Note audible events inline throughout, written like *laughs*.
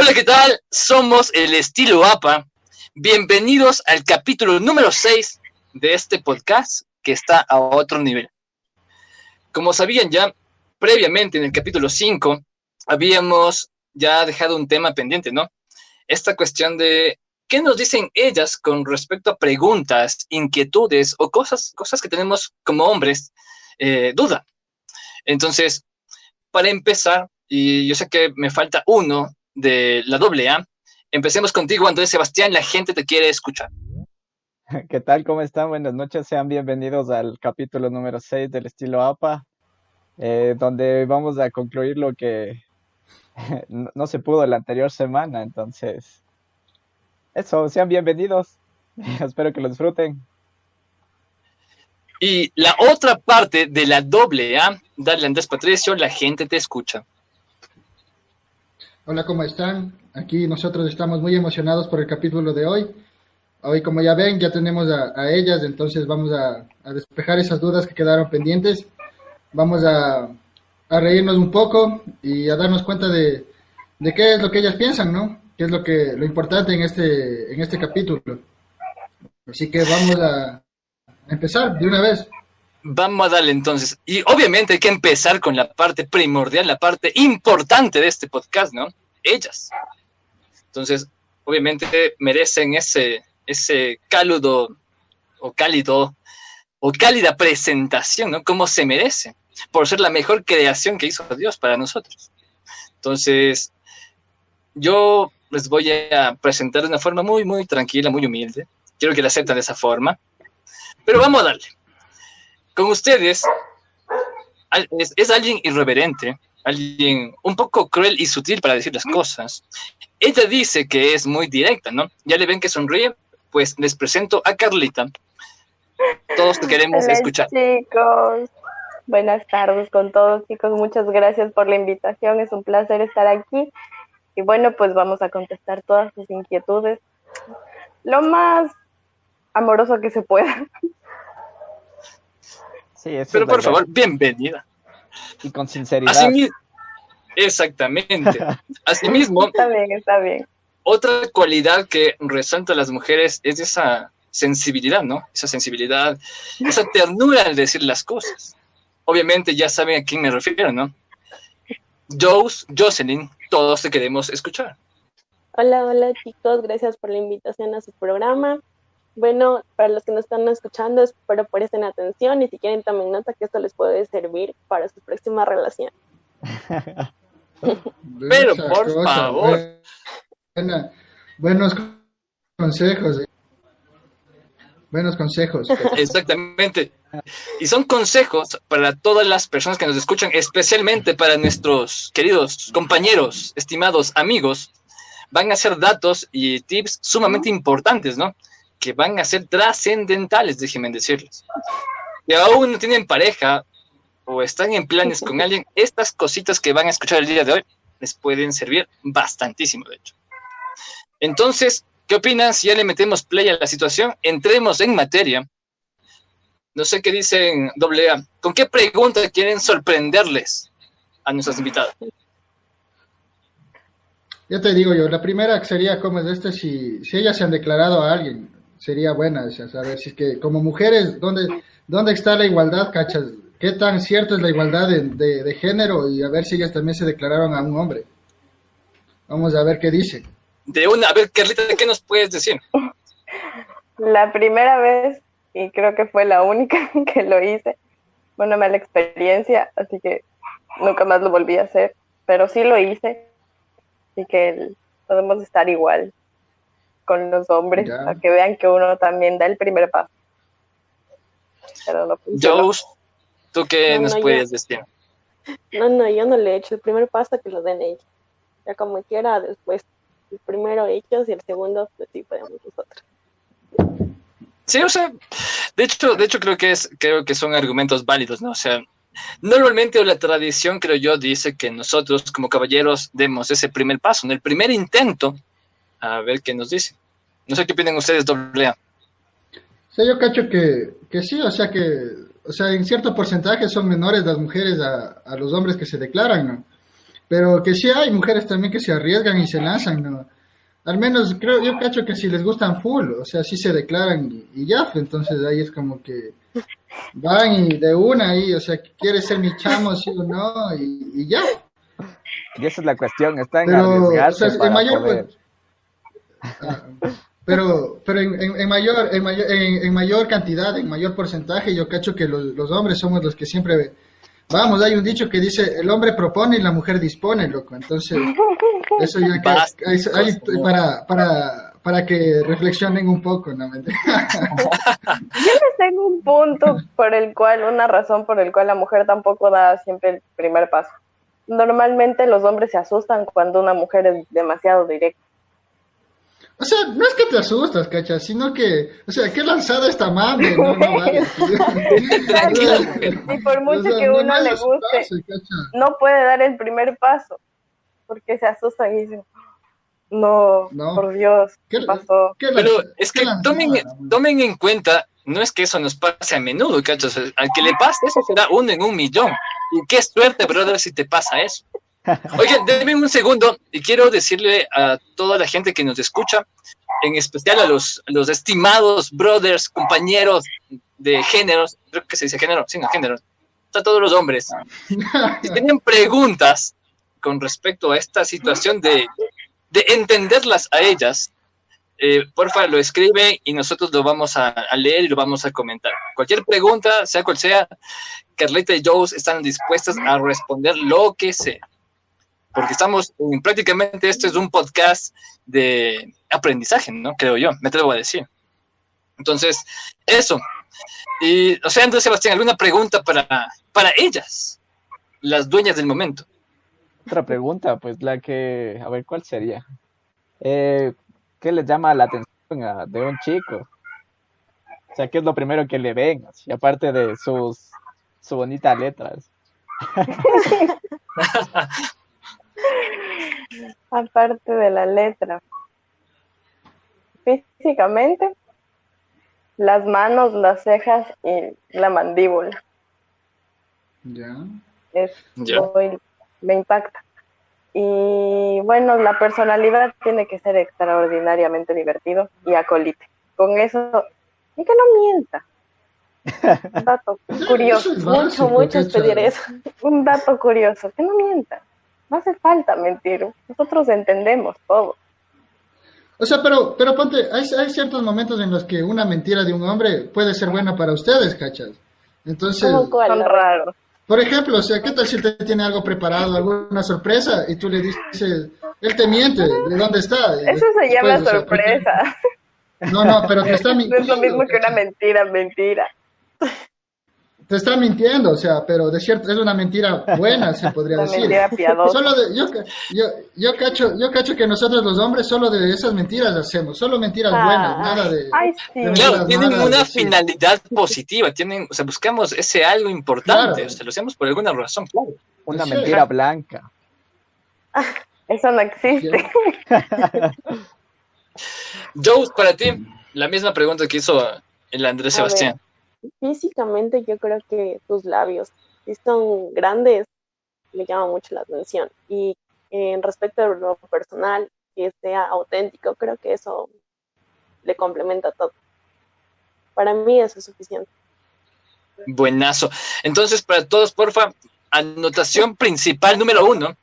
Hola, ¿qué tal? Somos el estilo APA. Bienvenidos al capítulo número 6 de este podcast que está a otro nivel. Como sabían ya, previamente en el capítulo 5 habíamos ya dejado un tema pendiente, ¿no? Esta cuestión de qué nos dicen ellas con respecto a preguntas, inquietudes o cosas, cosas que tenemos como hombres, eh, duda. Entonces, para empezar, y yo sé que me falta uno de la doble A, empecemos contigo, Andrés Sebastián, la gente te quiere escuchar. *laughs* ¿Qué tal? ¿Cómo están? Buenas noches, sean bienvenidos al capítulo número 6 del estilo APA, eh, donde vamos a concluir lo que *laughs* no se pudo la anterior semana, entonces, eso, sean bienvenidos, *laughs* espero que lo disfruten. Y la otra parte de la doble A, dale Andrés Patricio, la gente te escucha. Hola, ¿cómo están? Aquí nosotros estamos muy emocionados por el capítulo de hoy. Hoy, como ya ven, ya tenemos a, ellas, entonces vamos a, despejar esas dudas que quedaron pendientes. Vamos a, reírnos un poco y a darnos cuenta de, qué es lo que ellas piensan, ¿no? Qué es lo que lo importante en este en este capítulo. Así que vamos a, empezar de una vez. Vamos a darle entonces. Y obviamente hay que empezar con la parte primordial, la parte importante de este podcast, ¿no? Ellas. Entonces, obviamente merecen ese, ese cálido o cálido o cálida presentación, ¿no? Como se merece, por ser la mejor creación que hizo Dios para nosotros. Entonces, yo les voy a presentar de una forma muy, muy tranquila, muy humilde. Quiero que la acepten de esa forma. Pero vamos a darle. Con ustedes es, alguien irreverente, alguien un poco cruel y sutil para decir las cosas. Ella dice que es muy directa, ¿no? Ya le ven que sonríe, pues les presento a Carlita. Todos queremos Hola, escuchar. Chicos, buenas tardes con todos, chicos. Muchas gracias por la invitación. Es un placer estar aquí. Y bueno, pues vamos a contestar todas sus inquietudes. Lo más amoroso que se pueda. Sí, eso Pero es por verdad. favor, bienvenida. Y con sinceridad. Exactamente. *laughs* Asimismo, Está bien, está bien. otra cualidad que resalta a las mujeres es esa sensibilidad, ¿no? Esa sensibilidad, esa ternura al decir las cosas. Obviamente ya saben a quién me refiero, ¿no? Jose, Jocelyn, todos te queremos escuchar. Hola, hola chicos, gracias por la invitación a su programa. Bueno, para los que nos están escuchando, espero presten atención y si quieren tomen nota que esto les puede servir para su próxima relación. *laughs* Pero, por favor. buena- buenos consejos. Buenos consejos. Exactamente. Y son consejos para todas las personas que nos escuchan, especialmente para nuestros queridos compañeros, estimados amigos. Van a ser datos y tips sumamente importantes, ¿no? Que van a ser trascendentales, déjenme decirles. Si aún no tienen pareja o están en planes con alguien, estas cositas que van a escuchar el día de hoy les pueden servir bastantísimo, de hecho. Entonces, ¿qué opinan si ya le metemos play a la situación? Entremos en materia. No sé qué dicen doble A. ¿Con qué pregunta quieren sorprenderles a nuestras invitadas? Ya te digo yo, la primera sería como es este, si, si ellas se han declarado a alguien, sería buena, o sea, saber si es que como mujeres, ¿dónde, dónde está la igualdad, cachas? ¿Qué tan cierto es la igualdad de, de- de género? Y a ver si ellas también se declararon a un hombre. Vamos a ver qué dice. De una, a ver, Carlita, ¿qué nos puedes decir? La primera vez, y creo que fue la única *laughs* que lo hice, fue una mala experiencia, así que nunca más lo volví a hacer, pero sí lo hice, así que el- podemos estar igual con los hombres, Ya. para que vean que uno también da el primer paso. Pero no funcionó. ¿Tú qué No, nos no, puedes ya. decir? No, no, yo no le he hecho el primer paso que lo den ellos. Ya como quiera, después el primero ellos y el segundo, pues sí podemos nosotros. Sí, o sea, de hecho, de hecho creo que es, creo que son argumentos válidos, ¿no? O sea, normalmente o la tradición, creo yo, dice que nosotros como caballeros demos ese primer paso, en el primer intento, a ver qué nos dice. No sé qué opinan ustedes, doble A. Sea, yo cacho que, que sí, o sea que, o sea, en cierto porcentaje son menores las mujeres a, a los hombres que se declaran, ¿no? Pero que sí hay mujeres también que se arriesgan y se lanzan, ¿no? Al menos creo, yo cacho que si les gustan full, o sea, sí se declaran y, y ya, pues, entonces ahí es como que van y de una ahí, o sea, ¿quieres ser mi chamo, sí o no? Y, y ya. Y esa es la cuestión, están Pero, o arriesgarse sea, en para mayor, poder. pues, Ah, pero pero en, en- en mayor en mayor en, en mayor cantidad en mayor porcentaje yo cacho que los, los hombres somos los que siempre vamos hay un dicho que dice el hombre propone y la mujer dispone loco entonces *laughs* eso ya que favor. para para para que reflexionen un poco no *laughs* mentira. Tengo un punto por el cual, una razón por el cual la mujer tampoco da siempre el primer paso. Normalmente los hombres se asustan cuando una mujer es demasiado directa. O sea no es que te asustas cacha sino que o sea qué lanzada esta mame no no *laughs* vale. *laughs* Y por mucho O sea, que no uno le guste, no puede dar el primer paso porque se asustan y dicen, no, No. por Dios, ¿qué ¿Qué- pasó? qué Pero es que lanzada, tomen, tomen en cuenta, no es que eso nos pase a menudo, ¿cachas? Al que le pase eso será uno en un millón. Y qué suerte, brother, si te pasa eso. Oigan, denme un segundo y quiero decirle a toda la gente que nos escucha, en especial a los, a los estimados brothers, compañeros de géneros, creo que se dice género, sí, no, géneros, a todos los hombres, *laughs* si tienen preguntas con respecto a esta situación de, de entenderlas a ellas, eh, porfa, lo escribe y nosotros lo vamos a, a leer y lo vamos a comentar. Cualquier pregunta, sea cual sea, Carlita y Joe están dispuestas a responder lo que sea. Porque estamos, en- prácticamente esto es un podcast de aprendizaje, ¿no? Creo yo, me atrevo a decir. Entonces, eso. Y, o sea, Andrés Sebastián, ¿alguna pregunta para, para ellas? Las dueñas del momento. Otra pregunta, pues la que, a ver, ¿cuál sería? Eh, ¿qué les llama la atención a- de un chico? O sea, ¿qué es lo primero que le ven? Así, aparte de sus, su bonita letras. *laughs* *laughs* Aparte de la letra. Físicamente, las manos, las cejas y la mandíbula. ya Es Ya. muy- me impacta. Y bueno, la personalidad tiene que ser extraordinariamente divertido y acolite. Con eso, y que no mienta. *laughs* Un dato curioso, Mucho, mucho pedir eso. un dato curioso, que no mienta. No hace falta mentir. Nosotros entendemos todo. O sea, pero, pero ponte, hay, hay ciertos momentos en los que una mentira de un hombre puede ser buena para ustedes, ¿cachas? Entonces. Son raros. por ejemplo, o sea, ¿qué tal si te tiene algo preparado, alguna sorpresa, y tú le dices, él te miente, ¿de dónde está? Eso se llama después, o sea, sorpresa. No, no, pero te *laughs* está No mintiendo. es lo mismo que una mentira, mentira. Te está mintiendo, o sea, pero de cierto, es una mentira buena, se *laughs* podría Una decir. mentira piadosa. Solo de, yo, yo, yo, cacho, yo cacho que nosotros los hombres solo de esas mentiras hacemos, solo mentiras Ah. buenas, nada de... Ay, sí. de Claro, tienen una finalidad positiva, tienen, o sea, buscamos ese algo importante, Claro. o sea, lo hacemos por alguna razón, claro. Una Sí. mentira blanca. *laughs* Eso no existe. *laughs* Joe, para ti, la misma pregunta que hizo el Andrés A ver. Físicamente yo creo que tus labios, si son grandes, me llama mucho la atención. Y en respecto a lo personal, que sea auténtico, creo que eso le complementa todo. Para mí eso es suficiente. Buenazo. Entonces, para todos, porfa, anotación principal número uno,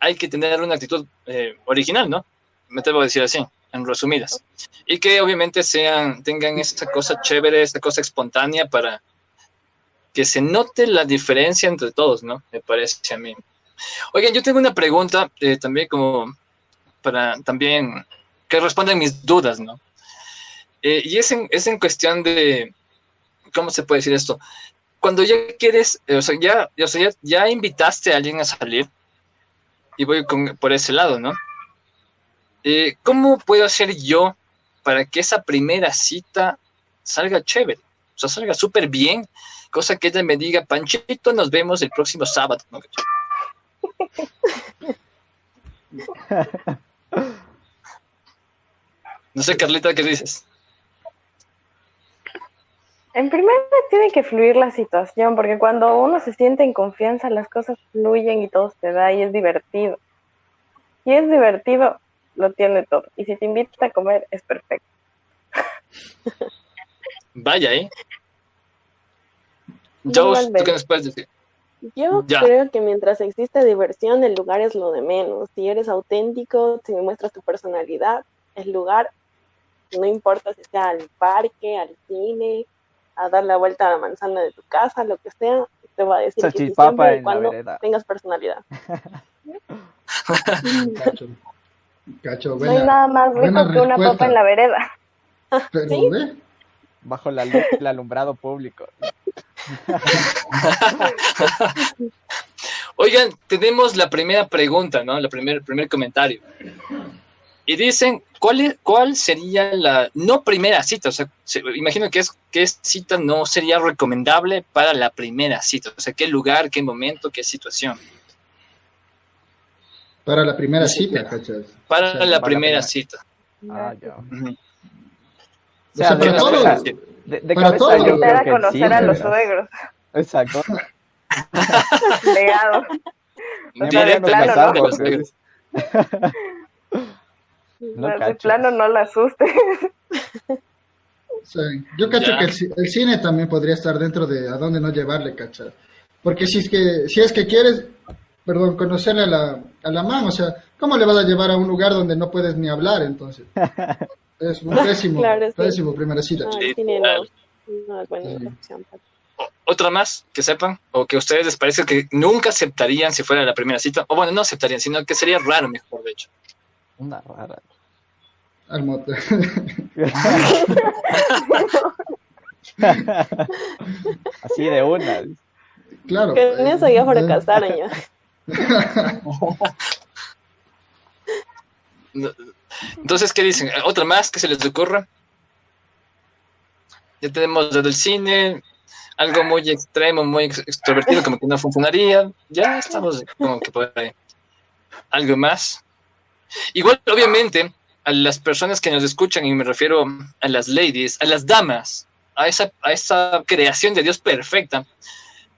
hay que tener una actitud eh, original, ¿no? Me atrevo a decir así, en resumidas. Y que obviamente sean, tengan esa cosa chévere, esa cosa espontánea para que se note la diferencia entre todos, ¿no? Me parece a mí. Oigan, yo tengo una pregunta eh, también como para también que respondan mis dudas, ¿no? Eh, y es en, es en cuestión de, ¿cómo se puede decir esto? Cuando ya quieres, eh, o sea, ya, o sea, ya, ya invitaste a alguien a salir, y voy con, por ese lado, ¿no? Eh, ¿Cómo puedo hacer yo para que esa primera cita salga chévere? O sea, salga súper bien, cosa que ella me diga, Panchito, nos vemos el próximo sábado. ¿no? *laughs* No sé, Carlita, ¿qué dices? En primer lugar tiene que fluir la situación, porque cuando uno se siente en confianza, las cosas fluyen y todo se da y es divertido. Y es divertido, lo tiene todo. Y si te invita a comer, es perfecto. Vaya, ¿eh? Joe, ¿tú qué nos puedes decir? Yo Ya. creo que mientras existe diversión, el lugar es lo de menos. Si eres auténtico, si muestras tu personalidad, el lugar, no importa si sea al parque, al cine, a dar la vuelta a la manzana de tu casa, lo que sea, te va a decir que siempre y cuando tengas personalidad. *laughs* *laughs* Cacho. No hay nada más rico que una respuesta. papa en la vereda. Pero, Bajo la luz, el alumbrado público. *laughs* Oigan, tenemos la primera pregunta, ¿no? La primer, el primer comentario. Y dicen, ¿cuál, es- ¿cuál sería la no primera cita? O sea, se- imagino que es que cita no sería recomendable para la primera cita. O sea, ¿qué lugar, qué momento, qué situación? Para la primera Sí, cita, cachas. Para O sea, la para la primera primera. cita. Ah, ya. O sea, para todos. cabeza- De, de para todos. Invitar a que conocer sí. a los suegros. Exacto. Legado. O sea, de plano, al ¿no? los suegros. No de cacho. plano no la asuste. O sea, yo cacho Ya. que el, el cine también podría estar dentro de a dónde no llevarle, cachas. Porque si es que, si es que quieres, perdón, conocerle a la, a la man, o sea, ¿cómo le vas a llevar a un lugar donde no puedes ni hablar entonces? *laughs* Es un pésimo, Claro, sí. pésimo primera cita. No, Sí, el cine no, total. no es buena Sí. opción. O- Otra más que sepan, o que a ustedes les parece que nunca aceptarían si fuera la primera cita, o bueno, no aceptarían, sino que sería raro, mejor de hecho. Una rara. Al mote. *laughs* Así de una. claro. Que en eso ya fracasaron ya. Entonces, ¿qué dicen? ¿Otra más que se les ocurra? Ya tenemos lo del cine, algo muy extremo, muy ex- extrovertido, como que no funcionaría. Ya estamos como que por ahí. ¿Algo más? Igual, obviamente, a las personas que nos escuchan, y me refiero a las ladies, a las damas, a esa, a esa creación de Dios perfecta,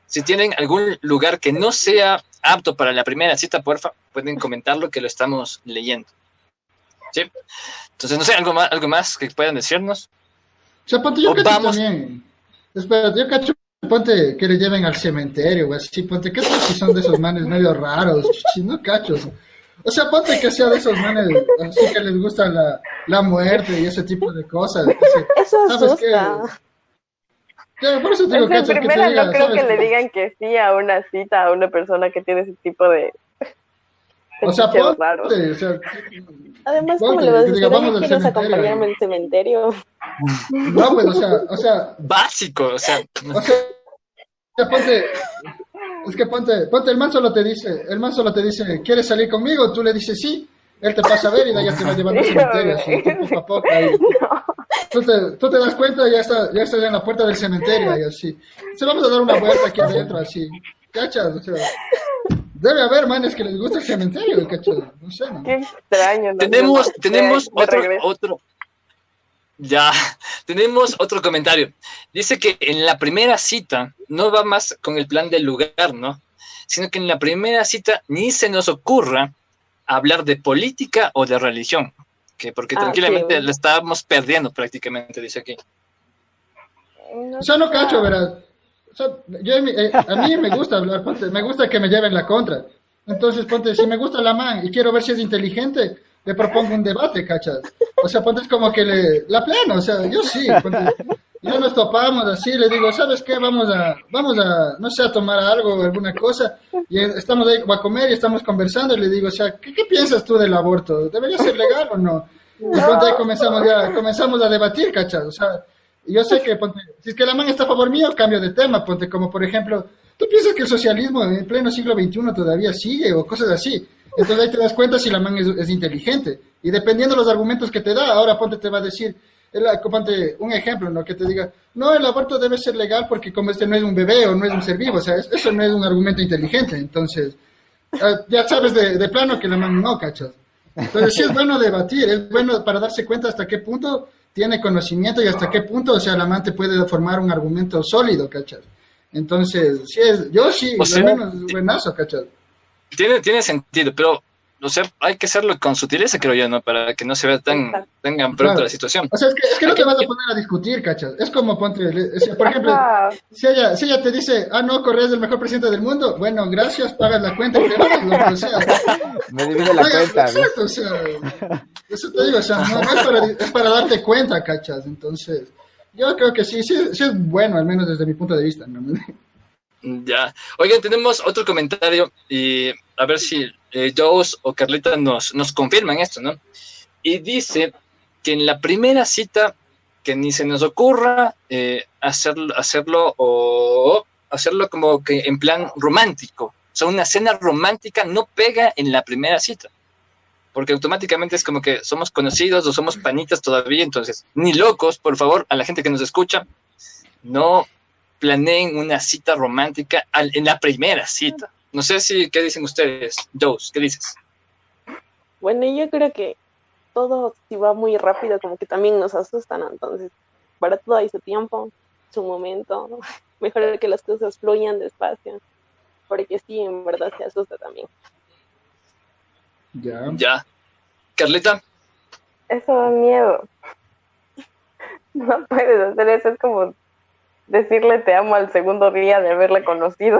si tienen algún lugar que no sea apto para la primera cita, porfa, pueden comentarlo que lo estamos leyendo. ¿Sí? Entonces, no sé, algo más, algo más que puedan decirnos. O sea, ponte, yo cacho vamos- también. Espera, yo cacho, ponte que le lleven al cementerio, o así, ponte, ¿qué tal si son de esos manes medio raros? Si no cachos. O sea, ponte que sea de esos manes así que les gusta la, la muerte y ese tipo de cosas. Así, Eso ¿Sabes qué? Ya, por eso te digo, Es que en cachos, que diga, no creo ¿sabes que le digan que sí a una cita a una persona que tiene ese tipo de O sea, ponte, o sea, Además, Ponte, ¿cómo le vas a que decir? diga, vamos ¿quieres cementerio. acompañarme al cementerio? no, pues, o sea, o sea, Básico, o sea, O sea, ponte, es que ponte, ponte, el man solo te dice, el man solo te dice, ¿quieres salir conmigo? Tú le dices sí, él te pasa a ver y ya te va llevando al cementerio, así, tú poco a poco, ahí. *laughs* Tú te, tú te das cuenta y ya está, ya estás en la puerta del cementerio y así. Se vamos a dar una vuelta aquí adentro, así, ¿cachas? O sea, debe haber manes que les gusta el cementerio, ¿cachas? No sé, ¿no? Qué extraño. ¿no? tenemos, De- tenemos otro, otro. Ya, *laughs* tenemos otro comentario. Dice que en la primera cita no va más con el plan del lugar, ¿no? Sino que en la primera cita ni se nos ocurra hablar de política o de religión. Que porque Ah, tranquilamente la estábamos perdiendo prácticamente, dice aquí. No O sea, no cacho, verás. O sea, yo, eh, a mí me gusta hablar, ponte, me gusta que me lleven la contra. Entonces, ponte, si me gusta la man y quiero ver si es inteligente, le propongo un debate, cachas. O sea, ponte, como que le, la plano, o sea, yo sí, ponte, ya nos topamos así, le digo, ¿sabes qué? Vamos a, vamos a, no sé, a tomar algo, alguna cosa, y estamos ahí a comer y estamos conversando, y le digo, o sea, ¿qué, qué piensas tú del aborto? ¿Debería ser legal o no? Y ponte, ahí comenzamos ya, comenzamos a debatir, cachas, o sea, yo sé que, ponte, si es que la man está a favor mío, cambio de tema, ponte, como por ejemplo, ¿tú piensas que el socialismo en pleno siglo XXI todavía sigue o cosas así? Entonces ahí te das cuenta si la man es, es inteligente. Y dependiendo de los argumentos que te da, ahora ponte te va a decir, el- ponte un ejemplo, ¿no? Que te diga, no, el aborto debe ser legal porque como este no es un bebé o no es un ser vivo, o sea, es- eso no es un argumento inteligente. Entonces, ah, ya sabes de, de plano que la man no, cachas. Entonces sí es bueno debatir, es bueno para darse cuenta hasta qué punto tiene conocimiento y hasta qué punto, o sea, el amante puede formar un argumento sólido, ¿cachas? Entonces, sí es, yo sí, O sea, bueno, es buenazo, ¿cachas? Tiene, tiene sentido, pero, o sea, hay que hacerlo con sutileza, creo yo, ¿no? Para que no se vea tan, tan pronto Claro. la situación. O sea, es que, es que no te vas a poner a discutir, ¿cachas? Es como, ponte, por ejemplo, si ella, si ella te dice, ah, no, Correa es el mejor presidente del mundo, bueno, gracias, pagas la cuenta y te vas, loco, o sea, *laughs* Me divide la Oiga, cuenta. Exacto, o sea, eso te digo, o sea, no, no es, para, es para darte cuenta, ¿cachas? Entonces, yo creo que sí, sí, sí es bueno, al menos desde mi punto de vista, ¿no? Ya. Oigan, tenemos otro comentario y a ver si eh, o Carlita nos, nos confirman esto, ¿no? Y dice que en la primera cita que ni se nos ocurra eh, hacerlo, hacerlo o hacerlo como que en plan romántico. O sea, una cena romántica no pega en la primera cita. Porque automáticamente es como que somos conocidos o somos panitas todavía, entonces, ni locos, por favor, a la gente que nos escucha, no planeen una cita romántica al- en la primera cita. No sé si, ¿qué dicen ustedes? Joes, ¿qué dices? Bueno, yo creo que todo si va muy rápido, como que también nos asustan, ¿no? entonces, para todo hay su tiempo, su momento, ¿no? *laughs* mejor que las cosas fluyan despacio, porque sí, en verdad se asusta también. Ya. Ya. Carlita, Eso da miedo. *laughs* No puedes hacer eso, es como decirle te amo al segundo día de haberle conocido.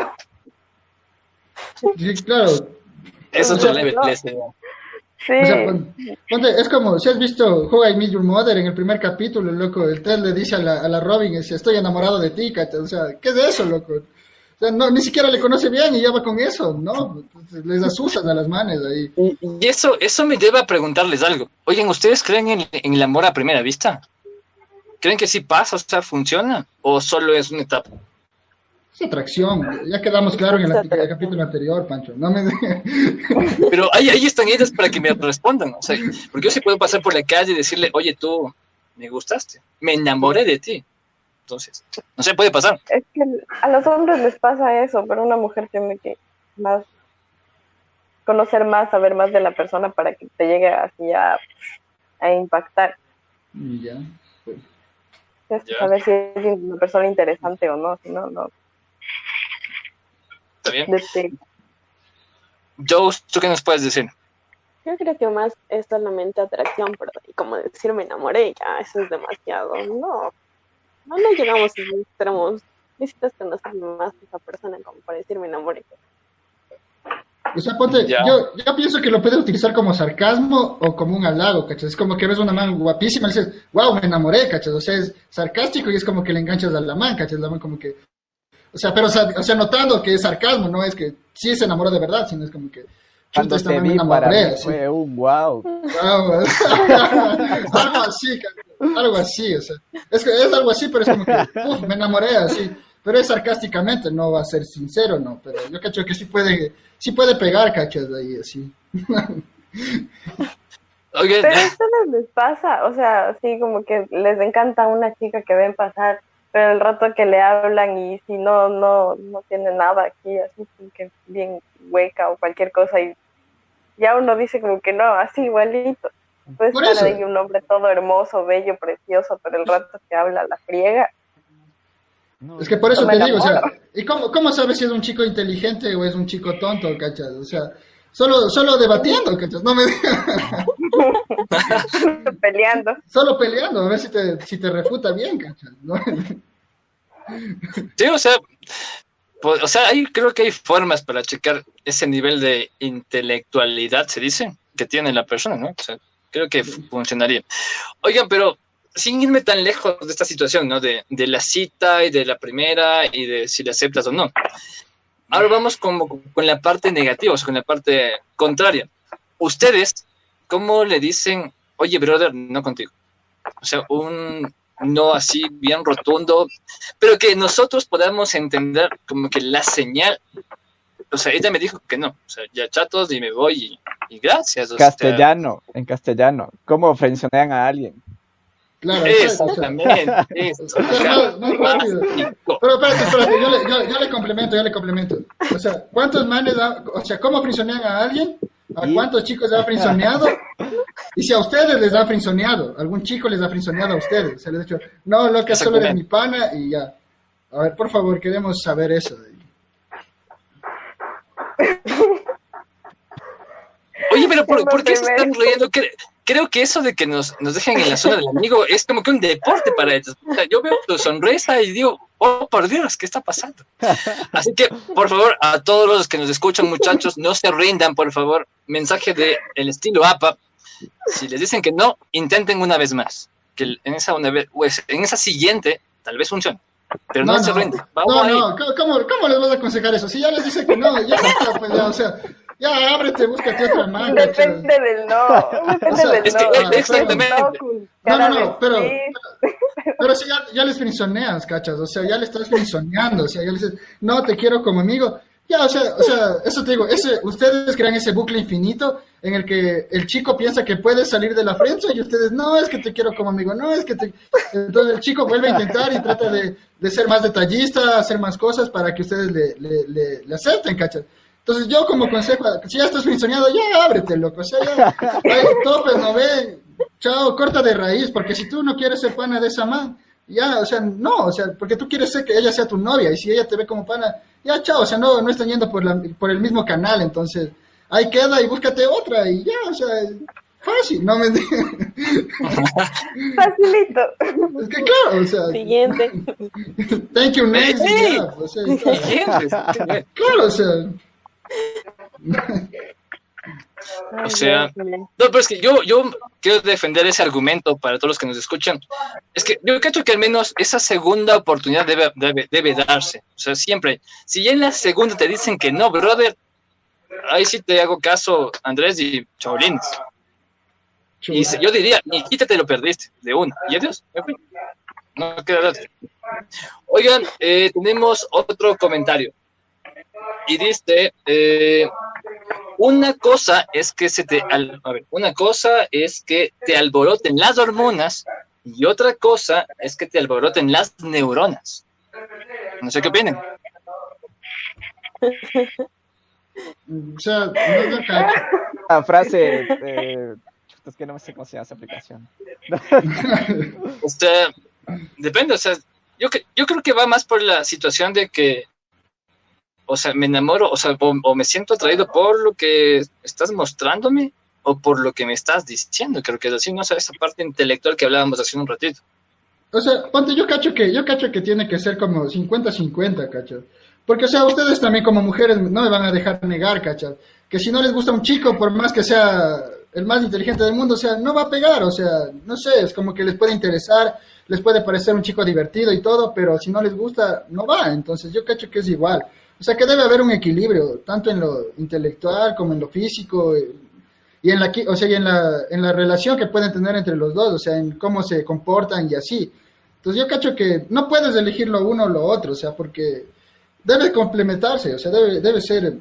Sí, claro. es O otro sea, level. no. ese. Sí, O sea, es como, si has visto Who I Meet Your Mother en el primer capítulo, loco, el Ted le dice a la, a la Robin, estoy enamorado de ti. O sea, ¿qué es eso, loco? O sea, no, ni siquiera le conoce bien y ya va con eso, ¿no? Les asustas a las manes ahí. Y, y eso, eso me lleva a preguntarles algo. Oigan, ¿ustedes creen en, en el amor a primera vista? ¿Creen que sí pasa, o sea, funciona? ¿O solo es una etapa? Es atracción, ya quedamos claro en el, ap- el capítulo anterior, Pancho. No me... *laughs* *laughs* Pero ahí, ahí están ellas para que me respondan. O sea, porque yo sí puedo pasar por la calle y decirle, oye, tú me gustaste, me enamoré de ti. Entonces, no se puede pasar. es que a los hombres les pasa eso, pero una mujer tiene que más conocer más, saber más de la persona para que te llegue así a, a impactar. ya. Es Ya. saber si es una persona interesante o no, si no, no. ¿Está bien? Desde- Joe, ¿tú qué nos puedes decir? Yo creo que más es solamente atracción, pero y como decir me enamoré, ya, eso es demasiado. No, no, no llegamos a esos extremos. Necesitas conocer más a esa persona como para decir me enamoré. O sea, ponte, yo, yo pienso que lo puedes utilizar como sarcasmo o como un halago, ¿cachas? Es como que ves una man guapísima y dices, wow, me enamoré, ¿cachas? O sea, es sarcástico y es como que le enganchas a la man, ¿cachas? La man como que... O sea, pero, o sea, notando que es sarcasmo, no es que sí se enamoró de verdad, sino es como que... Cuando te vi para mí así. fue un wow. Wow. *laughs* algo así, algo así, o sea, es, que es algo así, pero es como que, uf, me enamoré así, pero es sarcásticamente, no va a ser sincero, no, pero yo cacho que sí puede, sí puede pegar, cachas, ahí, así. *laughs* Pero a ustedes les pasa, o sea, así como que les encanta una chica que ven pasar, pero el rato que le hablan y si no, no, no tiene nada aquí, así como que bien hueca o cualquier cosa y ya uno dice como que no, así igualito. Estar eso. ahí un hombre todo hermoso, bello, precioso, pero el rato que habla la friega. No, Es que por eso te digo, o sea. ¿y cómo, cómo sabes si es un chico inteligente o es un chico tonto, cachas? O sea, solo, solo debatiendo, cachas, no me *laughs* *laughs* peleando. solo peleando, a ver si te, si te refuta bien, cachas, ¿no? Sí, o sea, pues, o sea, ahí creo que hay formas para checar ese nivel de intelectualidad, se dice, que tiene la persona, ¿no? O sea, creo que funcionaría. Oigan, pero sin irme tan lejos de esta situación, ¿no? De, de la cita y de la primera y de si la aceptas o no. Ahora vamos como con la parte negativa, o sea, con la parte contraria. Ustedes, ¿cómo le dicen, oye, brother, no contigo? O sea, un no así bien rotundo, pero que nosotros podamos entender como que la señal. O sea, ella me dijo que no, o sea, ya chatos y me voy y, y gracias. o sea, Castellano, en castellano. ¿Cómo frenzonean a alguien? Claro, Eso exacto, también, eso. O sea, más- más rápido. básico. Pero espérate, espérate, yo le, yo, yo le complemento, yo le complemento. O sea, ¿cuántos manes, da- o sea, cómo friccionean a alguien ¿A cuántos chicos les ha frinzoneado? Y si a ustedes les ha frinzoneado, algún chico les ha frinzoneado a ustedes, se les ha dicho, no, lo que solo eres mi pana y ya. A ver, por favor, queremos saber eso. *laughs* Oye, pero ¿por, ¿por qué se está incluyendo? Creo que eso de que nos, nos dejen en la zona del amigo es como que un deporte para ellos. O sea, yo veo tu sonrisa y digo, oh, por Dios, ¿qué está pasando? Así que, por favor, a todos los que nos escuchan, muchachos, no se rindan, por favor. Mensaje de el estilo APA. Si les dicen que no, intenten una vez más. Que en esa, una vez, pues, en esa siguiente, tal vez funcione. Pero no, se rindan. no, no, ¿cómo, ¿cómo, les vas a aconsejar eso? Si ya les dicen que no, ya está, pues ya, o sea ya, ábrete, búscate otra mano. Depende del no. Depende *laughs* del es no. Exactamente. No, no, no, pero, pero, si ya, ya les frinzoneas, cachas, o sea, ya le estás frinzoneando, o sea, ya le dices, no, te quiero como amigo. Ya, o sea, o sea, eso te digo, ese, ustedes crean ese bucle infinito en el que el chico piensa que puede salir de la frente y ustedes, no, es que te quiero como amigo, no, es que te... *laughs* Entonces el chico vuelve a intentar y trata de, de ser más detallista, hacer más cosas para que ustedes le, le, le, le acepten, ¿cachas? Entonces yo como consejo, si ya estás pensionado, ya ábrete, loco, o sea, ya, topes, no ve, chao, corta de raíz, porque si tú no quieres ser pana de esa man, ya, o sea, no, o sea, porque tú quieres ser que ella sea tu novia, y si ella te ve como pana, ya, chao, o sea, no, no están yendo por, la, por el mismo canal, entonces, ahí queda y búscate otra, y ya, o sea, fácil, no me Facilito. Es que claro, o sea. Siguiente. Thank you, next. Ya, o sea, claro, o sea. O sea, no, pero es que yo, yo quiero defender ese argumento para todos los que nos escuchan. Es que yo creo que al menos esa segunda oportunidad debe, debe, darse. O sea, siempre. Si ya en la segunda te dicen que no, brother, ahí sí te hago caso, Andrés y Chabolines. Y yo diría, ni quítate lo perdiste, de una. Y adiós, No queda Oigan, eh, tenemos otro comentario y dice, eh, una cosa es que se te, a ver, una cosa es que te alboroten las hormonas y otra cosa es que te alboroten las neuronas. No sé qué opinan. O sea, no La frase, eh, es que no me sé cómo se llama esa aplicación. o *laughs* sea, depende, o sea, yo, yo creo que va más por la situación de que o sea, me enamoro, o sea, o, me siento atraído por lo que estás mostrándome o por lo que me estás diciendo, creo que es así, ¿no? O esa parte intelectual que hablábamos hace un ratito. O sea, ponte, yo cacho que, yo cacho que tiene que ser como 50-50, cacho. Porque, o sea, ustedes también como mujeres no me van a dejar negar, cacho. Que si no les gusta un chico, por más que sea el más inteligente del mundo, o sea, no va a pegar, o sea, no sé, es como que les puede interesar, les puede parecer un chico divertido y todo, pero si no les gusta, no va. Entonces, yo cacho que es igual. O sea que debe haber un equilibrio, tanto en lo intelectual como en lo físico, y en la, o sea, y en la, en la relación que pueden tener entre los dos, o sea, en cómo se comportan y así. Entonces yo cacho que no puedes elegir lo uno o lo otro, o sea, porque debe complementarse, o sea, debe, debe ser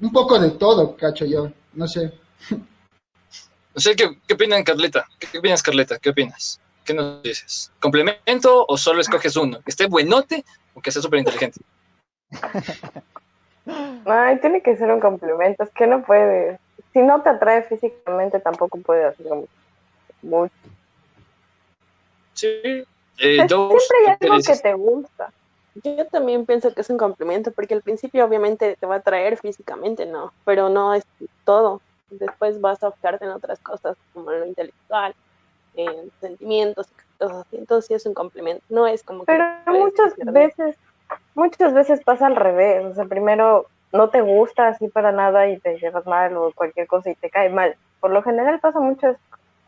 un poco de todo, cacho yo, no sé. No sé, ¿qué, qué opinan, Carleta? ¿Qué opinas, Carleta? ¿Qué opinas? ¿Qué nos dices? ¿Complemento o solo escoges uno? ¿Que esté buenote o que sea súper inteligente? Ay, tiene que ser un complemento, es que no puede. Si no te atrae físicamente, tampoco puede hacer mucho. Sí. Eh, siempre hay algo que te gusta. Yo también pienso que es un complemento, porque al principio obviamente te va a atraer físicamente, no, pero no es todo. Después vas a fijarte en otras cosas como lo intelectual, en sentimientos, cosas así. Entonces sí es un complemento, no es como Pero muchas veces muchas veces pasa al revés, o sea, primero no te gusta así para nada y te llevas mal o cualquier cosa y te cae mal. Por lo general pasa mucho,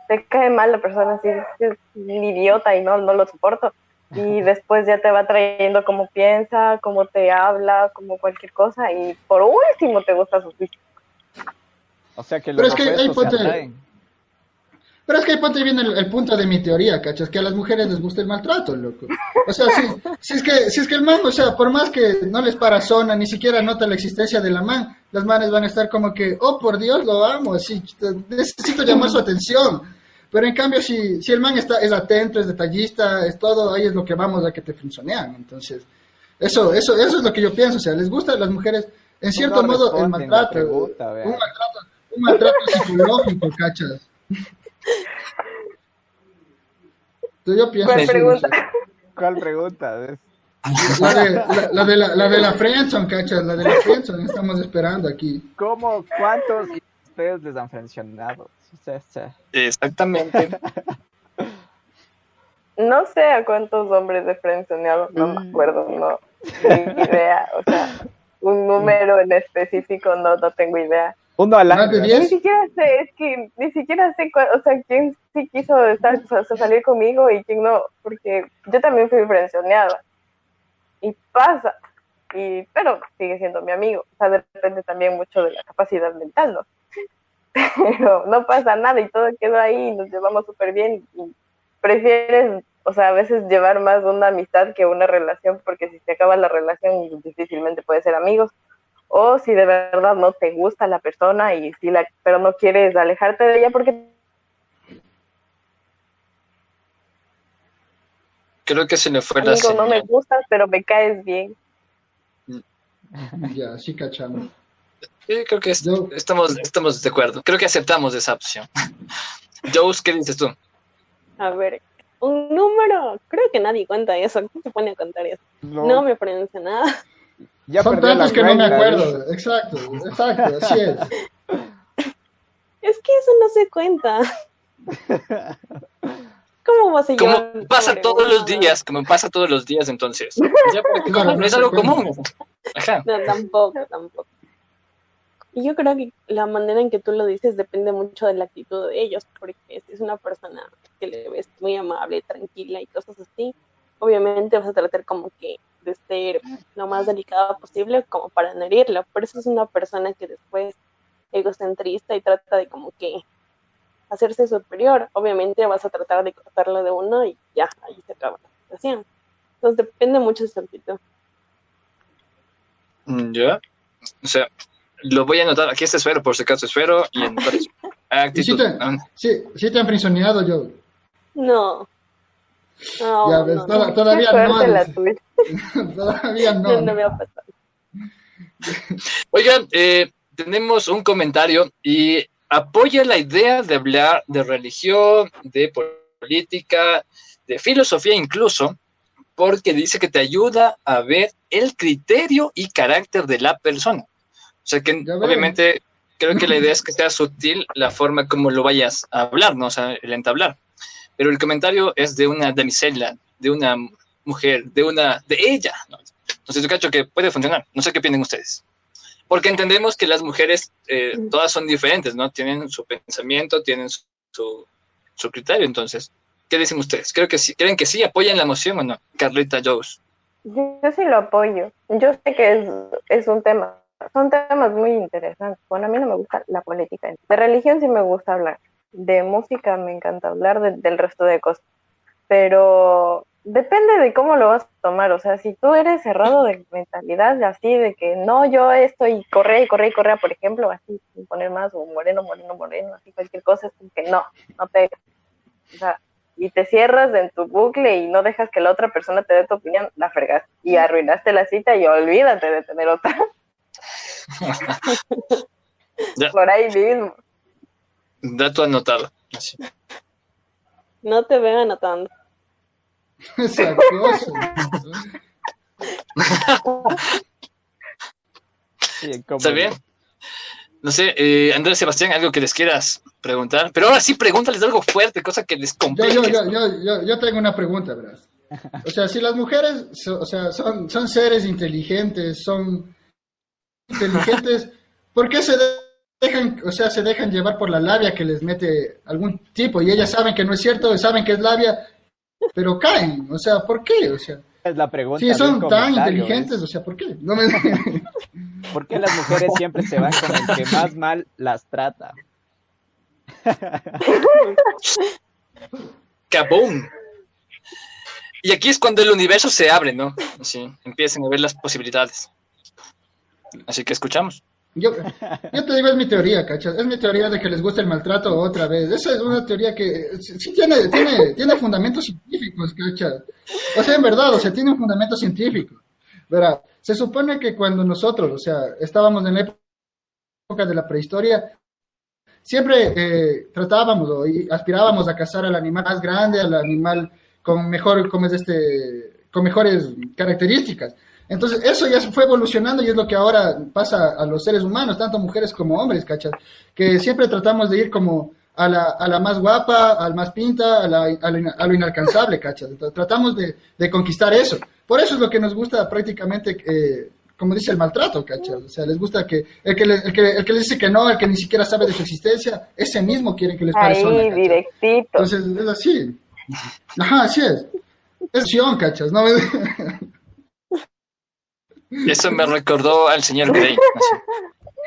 te cae mal la persona así, es un idiota y no, no lo soporto. Y *laughs* después ya te va trayendo cómo piensa, cómo te habla, como cualquier cosa y por último te gusta su físico. O sea que los Pero es que pero es que ahí ponte viene el, punto de mi teoría, ¿cachas? Que a las mujeres les gusta el maltrato, loco. O sea, si, si, es que, si es que el man, o sea, por más que no les para zona, ni siquiera nota la existencia de la man, las manes van a estar como que, oh, por Dios, lo amo, así, necesito llamar su atención. Pero en cambio, si, si el man está, es atento, es detallista, es todo, ahí es lo que vamos a que te funcionean. Entonces, eso, eso, eso es lo que yo pienso. O sea, les gusta a las mujeres, en cierto modo, el maltrato. un maltrato un maltrato psicológico, cachas. Yo pienso ¿Cuál pregunta? ¿Cuál pregunta? La de la, la de la, la de la friendzone, cachas, la de la friendzone, estamos esperando aquí. ¿Cómo? ¿Cuántos ustedes les han frencionado? Exactamente. No sé a cuántos hombres de frenzoneado, no me acuerdo, no, ni idea, o sea, un número en específico no, no tengo idea. Uno al año. Ni siquiera sé, es que ni siquiera sé, cuál- o sea, quién sí quiso estar, o sea, salir conmigo y quién no, porque yo también fui frenzoneada. Y pasa, y, pero sigue siendo mi amigo, o sea, depende también mucho de la capacidad mental, ¿no? *laughs* Pero no pasa nada y todo quedó ahí y nos llevamos súper bien y prefieres, o sea, a veces llevar más una amistad que una relación, porque si se acaba la relación difícilmente puedes ser amigos o si de verdad no te gusta la persona y si la pero no quieres alejarte de ella porque Creo que se le fue la amigo no me gustas pero me caes bien Ya, sí cachamos. Sí, creo que es- Yo- estamos, estamos de acuerdo. Creo que aceptamos esa opción. *laughs* Joes, ¿qué dices tú? A ver, un número, creo que nadie cuenta eso. ¿Quién se pone a contar eso? No, me pronuncia nada. Ya Son tantos que no me acuerdo. Exacto, exacto, así es. Es que eso no se cuenta. ¿Cómo vas a Como llevar pasa sobre todos los días, como pasa todos los días, entonces. *laughs* Ya como- no es algo común. Ajá. No, tampoco, tampoco. Y yo creo que la manera en que tú lo dices depende mucho de la actitud de ellos, porque si es una persona que le ves muy amable, tranquila y cosas así, obviamente vas a tratar como que de ser lo más delicada posible como para no herirlo, pero eso es una persona que después egocentrista y trata de como que hacerse superior, obviamente vas a tratar de cortarlo de uno y ya, ahí se acaba la situación. Entonces depende mucho de su actitud. Mm, Ya. O sea, lo voy a anotar. Aquí está Esfero, por si acaso Esfero. Y entonces, *laughs* actitud. te- Ah, Sí, sí te han frisoneado yo. No. No, Ya ves, no, toda- no, todavía no. tuya. *laughs* Todavía no, no. no me va a pasar. *laughs* Oigan, eh, tenemos un comentario y apoya la idea de hablar de religión, de política, de filosofía incluso, porque dice que te ayuda a ver el criterio y carácter de la persona. O sea que obviamente creo que la idea es que sea sutil la forma como lo vayas a hablar, ¿no? O sea, el entablar. Pero el comentario es de una damisela, de una mujer, de una, de ella, ¿no? Entonces yo cacho que puede funcionar. No sé qué opinan ustedes. Porque entendemos que las mujeres eh, todas son diferentes, ¿no? Tienen su pensamiento, tienen su, su, su criterio. Entonces, ¿qué dicen ustedes? Creo que sí, ¿Creen que sí apoyan la moción o no? Carlita Jones. Yo, yo sí lo apoyo. Yo sé que es, es un tema, son temas muy interesantes. Bueno, a mí no me gusta la política. De religión sí me gusta hablar. De música me encanta hablar, de- del resto de cosas. Pero depende de cómo lo vas a tomar. O sea, si tú eres cerrado de mentalidad, así de que no, yo esto y correa y correa y correa, por ejemplo, así, sin poner más, o moreno, moreno, moreno, así cualquier cosa, es como que no, no pega. O sea, y te cierras en tu bucle y no dejas que la otra persona te dé tu opinión, la fregas. Y arruinaste la cita y olvídate de tener otra. *laughs* Por ahí mismo. Dato anotado. Así. No te veo anotando. *laughs* Como- ¿Está bien? No sé, eh, Andrés Sebastián, algo que les quieras preguntar. Pero ahora sí, pregúntales algo fuerte, cosa que les complique. yo, yo, yo, yo, yo tengo una pregunta, verás. O sea, si las mujeres o sea, son, son seres inteligentes, son inteligentes, ¿por qué se dejan, o sea, se dejan llevar por la labia que les mete algún tipo? Y ellas saben que no es cierto, saben que es labia, pero caen. O sea, ¿por qué? O sea, Es la pregunta. si son tan inteligentes, o sea, ¿por qué? No me... *laughs* ¿Por qué las mujeres siempre se van con el que más mal las trata? *laughs* ¡Kaboom! Y aquí es cuando el universo se abre, ¿no? Así, empiezan a ver las posibilidades. Así que escuchamos. Yo, te digo, es mi teoría, ¿cachas? Es mi teoría de que les gusta el maltrato otra vez. Esa es una teoría que sí tiene, tiene, tiene fundamentos científicos, ¿cachas? O sea, en verdad, o sea, tiene un fundamento científico. Verá, se supone que cuando nosotros, o sea, estábamos en la época de la prehistoria, siempre eh, tratábamos o aspirábamos a cazar al animal más grande, al animal con mejor, como es este, con mejores características. Entonces, eso ya fue evolucionando y es lo que ahora pasa a los seres humanos, tanto mujeres como hombres, ¿cachas? Que siempre tratamos de ir como a la, a la más guapa, al más pinta, a, la, a, lo, a lo inalcanzable, ¿cachas? Entonces, tratamos de, de, conquistar eso. Por eso es lo que nos gusta prácticamente, eh, como dice el maltrato, ¿cachas? O sea, les gusta que el que, le, el que el que les dice que no, el que ni siquiera sabe de su existencia, ese mismo quiere que les pare Ahí, directito. Entonces, es así. Ajá, así es. Es acción, ¿cachas? ¿No? *laughs* Eso me recordó al señor Grey.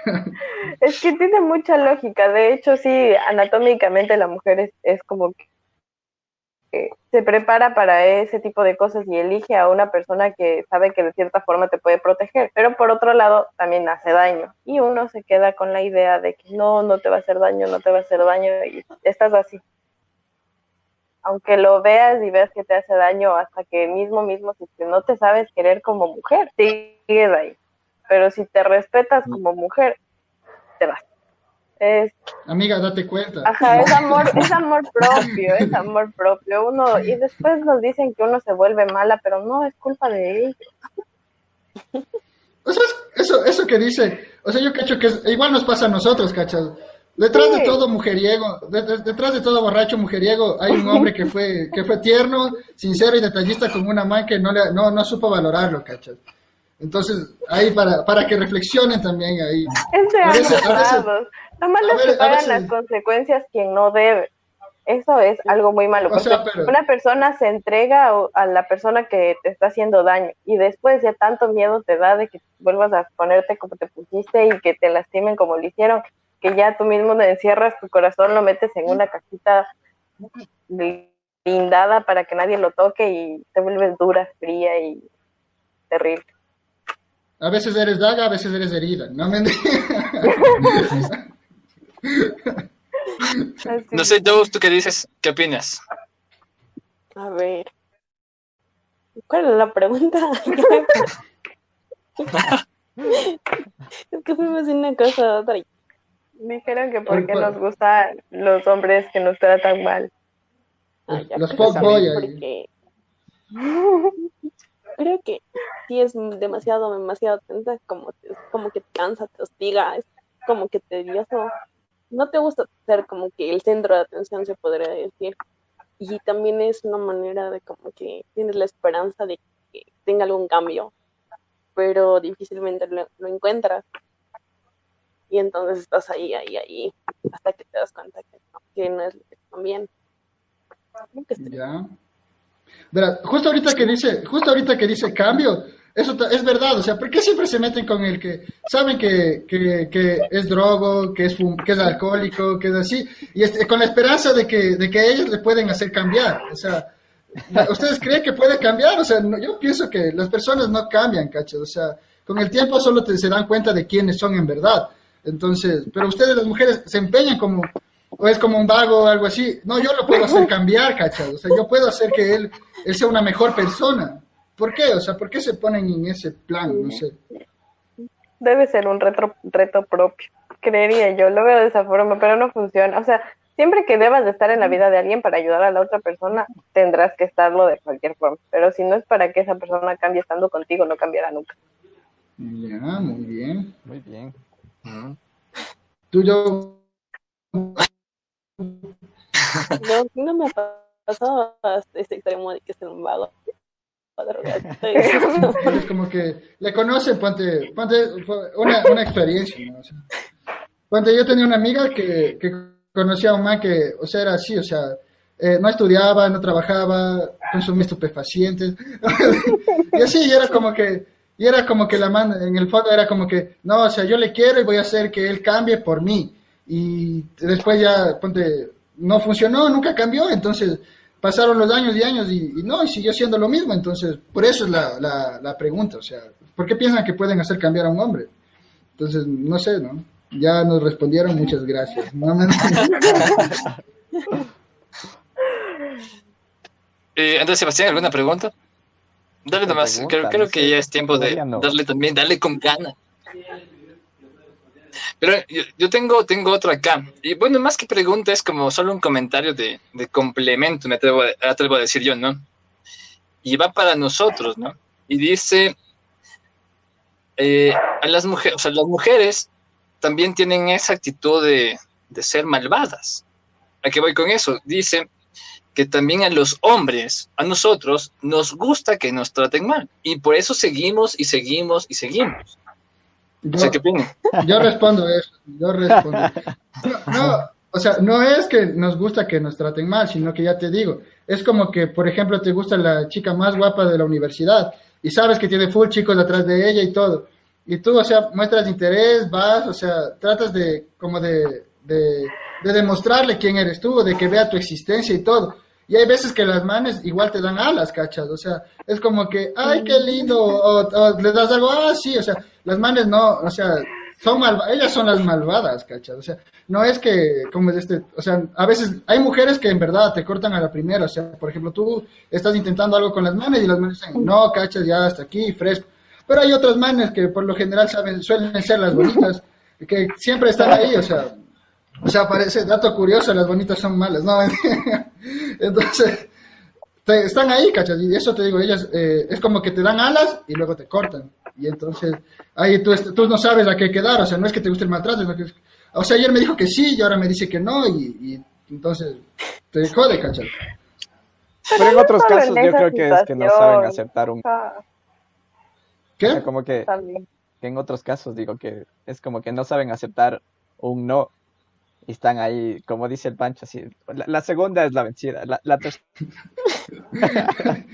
*laughs* es que tiene mucha lógica. De hecho, sí, anatómicamente la mujer es, es como que se prepara para ese tipo de cosas y elige a una persona que sabe que de cierta forma te puede proteger, pero por otro lado también hace daño y uno se queda con la idea de que no, no te va a hacer daño, no te va a hacer daño y estás así. Aunque lo veas y veas que te hace daño hasta que mismo mismo si no te sabes querer como mujer, sigues ahí. Pero si te respetas como mujer, te vas. Es, Amiga, date cuenta. Ajá, es amor, es *laughs* amor propio, es amor propio. Uno, y después nos dicen que uno se vuelve mala, pero no es culpa de ellos. O sea, eso, eso que dice, o sea, yo cacho que es, igual nos pasa a nosotros, cachas. Detrás sí. de todo mujeriego, detrás, detrás de todo borracho mujeriego, hay un hombre que fue, *laughs* que fue tierno, sincero y detallista como una man que no, le, no, no supo valorarlo, cachas. Entonces, ahí para, para que reflexionen también ahí. Es de a veces, a veces, lo malo es que pagan las consecuencias quien no debe. Eso es algo muy malo. Porque o sea, pero... una persona se entrega a la persona que te está haciendo daño y después ya tanto miedo te da de que vuelvas a ponerte como te pusiste y que te lastimen como lo hicieron, que ya tú mismo te encierras tu corazón, lo metes en una cajita blindada para que nadie lo toque y te vuelves dura, fría y terrible. A veces eres daga, a veces eres herida. No. *laughs* *laughs* No sé, Joe, ¿tú qué dices? ¿Qué opinas? A ver. ¿Cuál es la pregunta? *laughs* es que fuimos de una cosa a otra. Dijeron que porque nos gustan los hombres que nos tratan mal. Ah, los pop boy porque... *laughs* Creo que sí es demasiado, demasiado tensa, como, como que te cansa, te hostiga, es como que tedioso no te gusta ser como que el centro de atención, se podría decir. Y también es una manera de como que tienes la esperanza de que tenga algún cambio, pero difícilmente lo, lo encuentras. Y entonces estás ahí, ahí, ahí, hasta que te das cuenta que no, que no es lo que te conviene. Ya. Justo ahorita que dice, justo ahorita que dice cambio, eso es verdad, o sea, ¿por qué siempre se meten con el que saben que, que, que es drogo, que es, que es alcohólico, que es así, y es, con la esperanza de que, de que ellos le pueden hacer cambiar? O sea, ¿ustedes creen que puede cambiar? O sea, no, yo pienso que las personas no cambian, ¿cachas? O sea, con el tiempo solo te, se dan cuenta de quiénes son en verdad. Entonces, pero ustedes las mujeres se empeñan como, o es como un vago o algo así. No, yo lo puedo hacer cambiar, ¿cachas? O sea, yo puedo hacer que él, él sea una mejor persona. ¿Por qué? O sea, ¿por qué se ponen en ese plan? No sé. Debe ser un retro, reto propio, creería yo. Lo veo de esa forma, pero no funciona. O sea, siempre que debas de estar en la vida de alguien para ayudar a la otra persona, tendrás que estarlo de cualquier forma. Pero si no es para que esa persona cambie estando contigo, no cambiará nunca. Ya, muy bien. Muy bien. Tú, yo. No, no me ha pasado ese extremo de que es un vago. es como que le conocen, ponte, ponte una, una experiencia, ¿no? O sea, ponte, yo tenía una amiga que, que conocía a un man que, o sea, era así, o sea, eh, no estudiaba, no trabajaba, consumía estupefacientes, *laughs* y así, y era como que, y era como que la man, en el fondo era como que, no, o sea, yo le quiero y voy a hacer que él cambie por mí, y después ya, ponte, no funcionó, nunca cambió, entonces pasaron los años y años y, no, y siguió siendo lo mismo. Entonces, por eso es la, la, pregunta, o sea, ¿por qué piensan que pueden hacer cambiar a un hombre? Entonces, no sé, ¿no? Ya nos respondieron, muchas gracias. No me... *laughs* eh, Andrés Sebastián, ¿alguna pregunta? Dale nomás, pregunta, creo, creo no que sé, ya es tiempo de no. darle también, darle con gana. Pero yo, yo tengo, tengo otra acá. Y bueno, más que pregunta, es como solo un comentario de, de complemento, me atrevo, a- atrevo a decir yo, ¿no? Y va para nosotros, ¿no? Y dice, eh, a las mujeres, o sea, las mujeres también tienen esa actitud de, de ser malvadas. ¿A qué voy con eso? Dice que también a los hombres, a nosotros, nos gusta que nos traten mal. Y por eso seguimos y seguimos y seguimos. Yo, sé qué opinan. yo respondo eso, yo respondo. *laughs* No, no, o sea, no es que nos gusta que nos traten mal, sino que ya te digo, es como que, por ejemplo, te gusta la chica más guapa de la universidad y sabes que tiene full chicos detrás de ella y todo. Y tú, o sea, muestras interés, vas, o sea, tratas de, como de, de, de demostrarle quién eres tú, de que vea tu existencia y todo. Y hay veces que las manes igual te dan alas, cachas. O sea, es como que, ay, qué lindo. O, o le das algo, ah, sí. O sea, las manes no, o sea, son malvadas. Ellas son las malvadas, cachas. O sea, no es que, como es este, o sea, a veces hay mujeres que en verdad te cortan a la primera. O sea, por ejemplo, tú estás intentando algo con las manes y las manes dicen, no, cachas, ya hasta aquí, fresco. Pero hay otras manes que por lo general saben, suelen ser las bonitas, que siempre están ahí, o sea, o sea, parece dato curioso, las bonitas son malas, ¿no? *laughs* Entonces, te- están ahí, ¿cachas? Y eso te digo, ellas eh, es como que te dan alas y luego te cortan. Y entonces, ahí tú, tú no sabes a qué quedar, o sea, no es que te guste el maltrato, sino que es- o sea, ayer me dijo que sí y ahora me dice que no, y, y entonces te jode, ¿cachas? Pero en otros en casos yo creo que es que no saben aceptar un... O sea, ¿Qué? como que en otros casos digo que es como que no saben aceptar un no y están ahí, como dice el Pancho, así. La, la segunda es la vencida, la, la *laughs*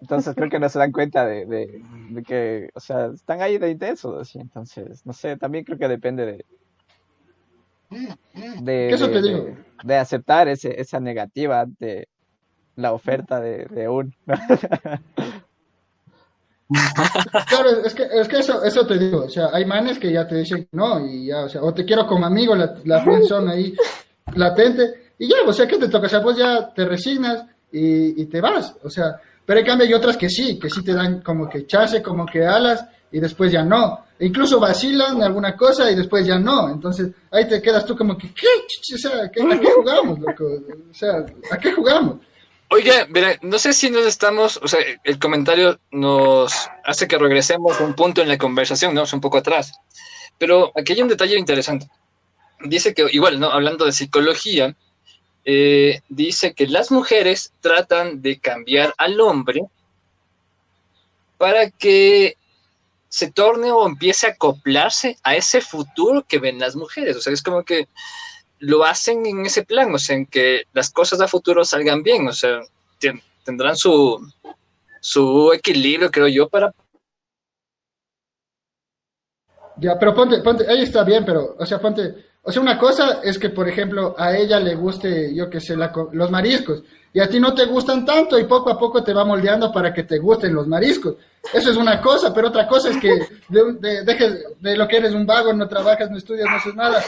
Entonces creo que no se dan cuenta de, de- de que, o sea, están ahí de intensos, así. Entonces, no sé, también creo que depende de... De, ¿Qué eso de- te de- digo? de aceptar ese, esa negativa ante la oferta de, de un... Claro, es que, es que eso, eso te digo, o sea, hay manes que ya te dicen no, y ya, o sea, o te quiero como amigo, la, la friendzone ahí latente, y ya, o sea, ¿qué te toca? O sea, vos ya te resignas y, y te vas, o sea, pero en cambio hay otras que sí, que sí te dan como que chance, como que alas, y después ya no, e incluso vacilan alguna cosa y después ya no, entonces ahí te quedas tú como que, ¿qué? O sea, ¿qué- ¿a qué jugamos, loco? O sea, ¿a qué jugamos? Verá, no sé si nos estamos, o sea, el comentario nos hace que regresemos a un punto en la conversación, ¿no? Es un poco atrás. Pero aquí hay un detalle interesante. Dice que, igual, ¿no? Hablando de psicología, eh, dice que las mujeres tratan de cambiar al hombre para que se torne o empiece a acoplarse a ese futuro que ven las mujeres. O sea, es como que lo hacen en ese plan, o sea, en que las cosas a futuro salgan bien, o sea, ten- tendrán su, su equilibrio, creo yo, para... Ya, pero ponte, ponte, ahí está bien, pero, o sea, ponte, o sea, una cosa es que, por ejemplo, a ella le guste, yo qué sé, la los mariscos, y a ti no te gustan tanto, y poco a poco te va moldeando para que te gusten los mariscos. Eso es una cosa, pero otra cosa es que de, de- dejes de lo que eres un vago, no trabajas, no estudias, no haces nada,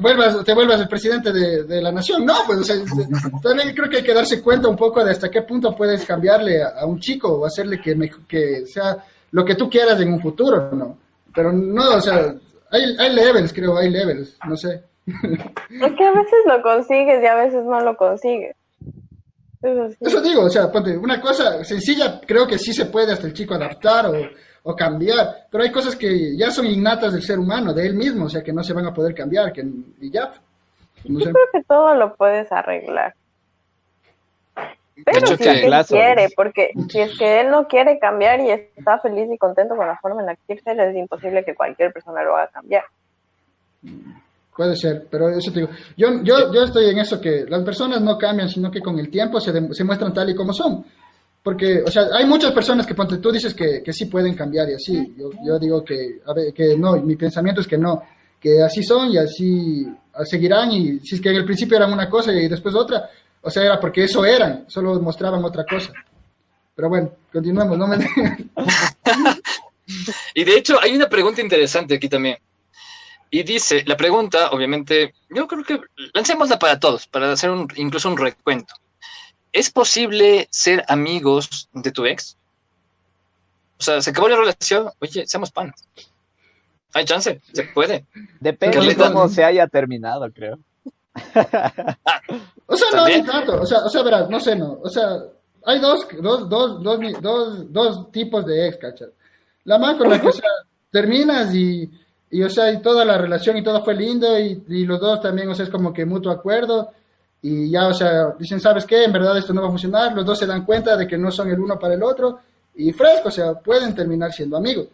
vuelvas, te vuelvas el presidente de, de la nación. No, pues, o sea, *laughs* también creo que hay que darse cuenta un poco de hasta qué punto puedes cambiarle a, a un chico o hacerle que, me- que sea lo que tú quieras en un futuro, ¿no? Pero no, o sea, hay, hay levels, creo, hay levels, no sé. *laughs* Es que a veces lo consigues y a veces no lo consigues. Eso sí. Eso digo, o sea, ponte, una cosa sencilla, creo que sí se puede hasta el chico adaptar o, o cambiar, pero hay cosas que ya son innatas del ser humano, de él mismo, o sea, que no se van a poder cambiar, que y ya. No sé. Yo creo que todo lo puedes arreglar. Pero si que- él quiere, porque si es que él no quiere cambiar y está feliz y contento con la forma en la que quiere ser, es imposible que cualquier persona lo haga cambiar. Puede ser, pero eso te digo. Yo, yo, yo estoy en eso que las personas no cambian, sino que con el tiempo se, se muestran tal y como son. Porque, o sea, hay muchas personas que, ponte, tú dices que, que sí pueden cambiar y así. Yo, yo digo que, a ver, que no, mi pensamiento es que no, que así son y así seguirán. Y si es que en el principio eran una cosa y después otra, o sea, era porque eso eran, solo mostraban otra cosa. Pero bueno, continuemos, no me. *laughs* Y de hecho, hay una pregunta interesante aquí también. Y dice, la pregunta, obviamente, yo creo que lancémosla para todos, para hacer un, incluso un recuento. ¿Es posible ser amigos de tu ex? O sea, se acabó la relación, oye, seamos panas. Hay chance, se puede. Depende de cómo se haya terminado, creo. O sea, no, También. ni tanto. O sea, o sea, verás, no sé, no. O sea, hay dos, dos, dos, dos, dos, dos tipos de ex, ¿cachas? La más con la que, o sea, *laughs* terminas y, y, o sea, y toda la relación y todo fue lindo y, y los dos también, o sea, es como que mutuo acuerdo y ya, o sea, dicen, ¿sabes qué? En verdad esto no va a funcionar. Los dos se dan cuenta de que no son el uno para el otro y fresco, o sea, pueden terminar siendo amigos.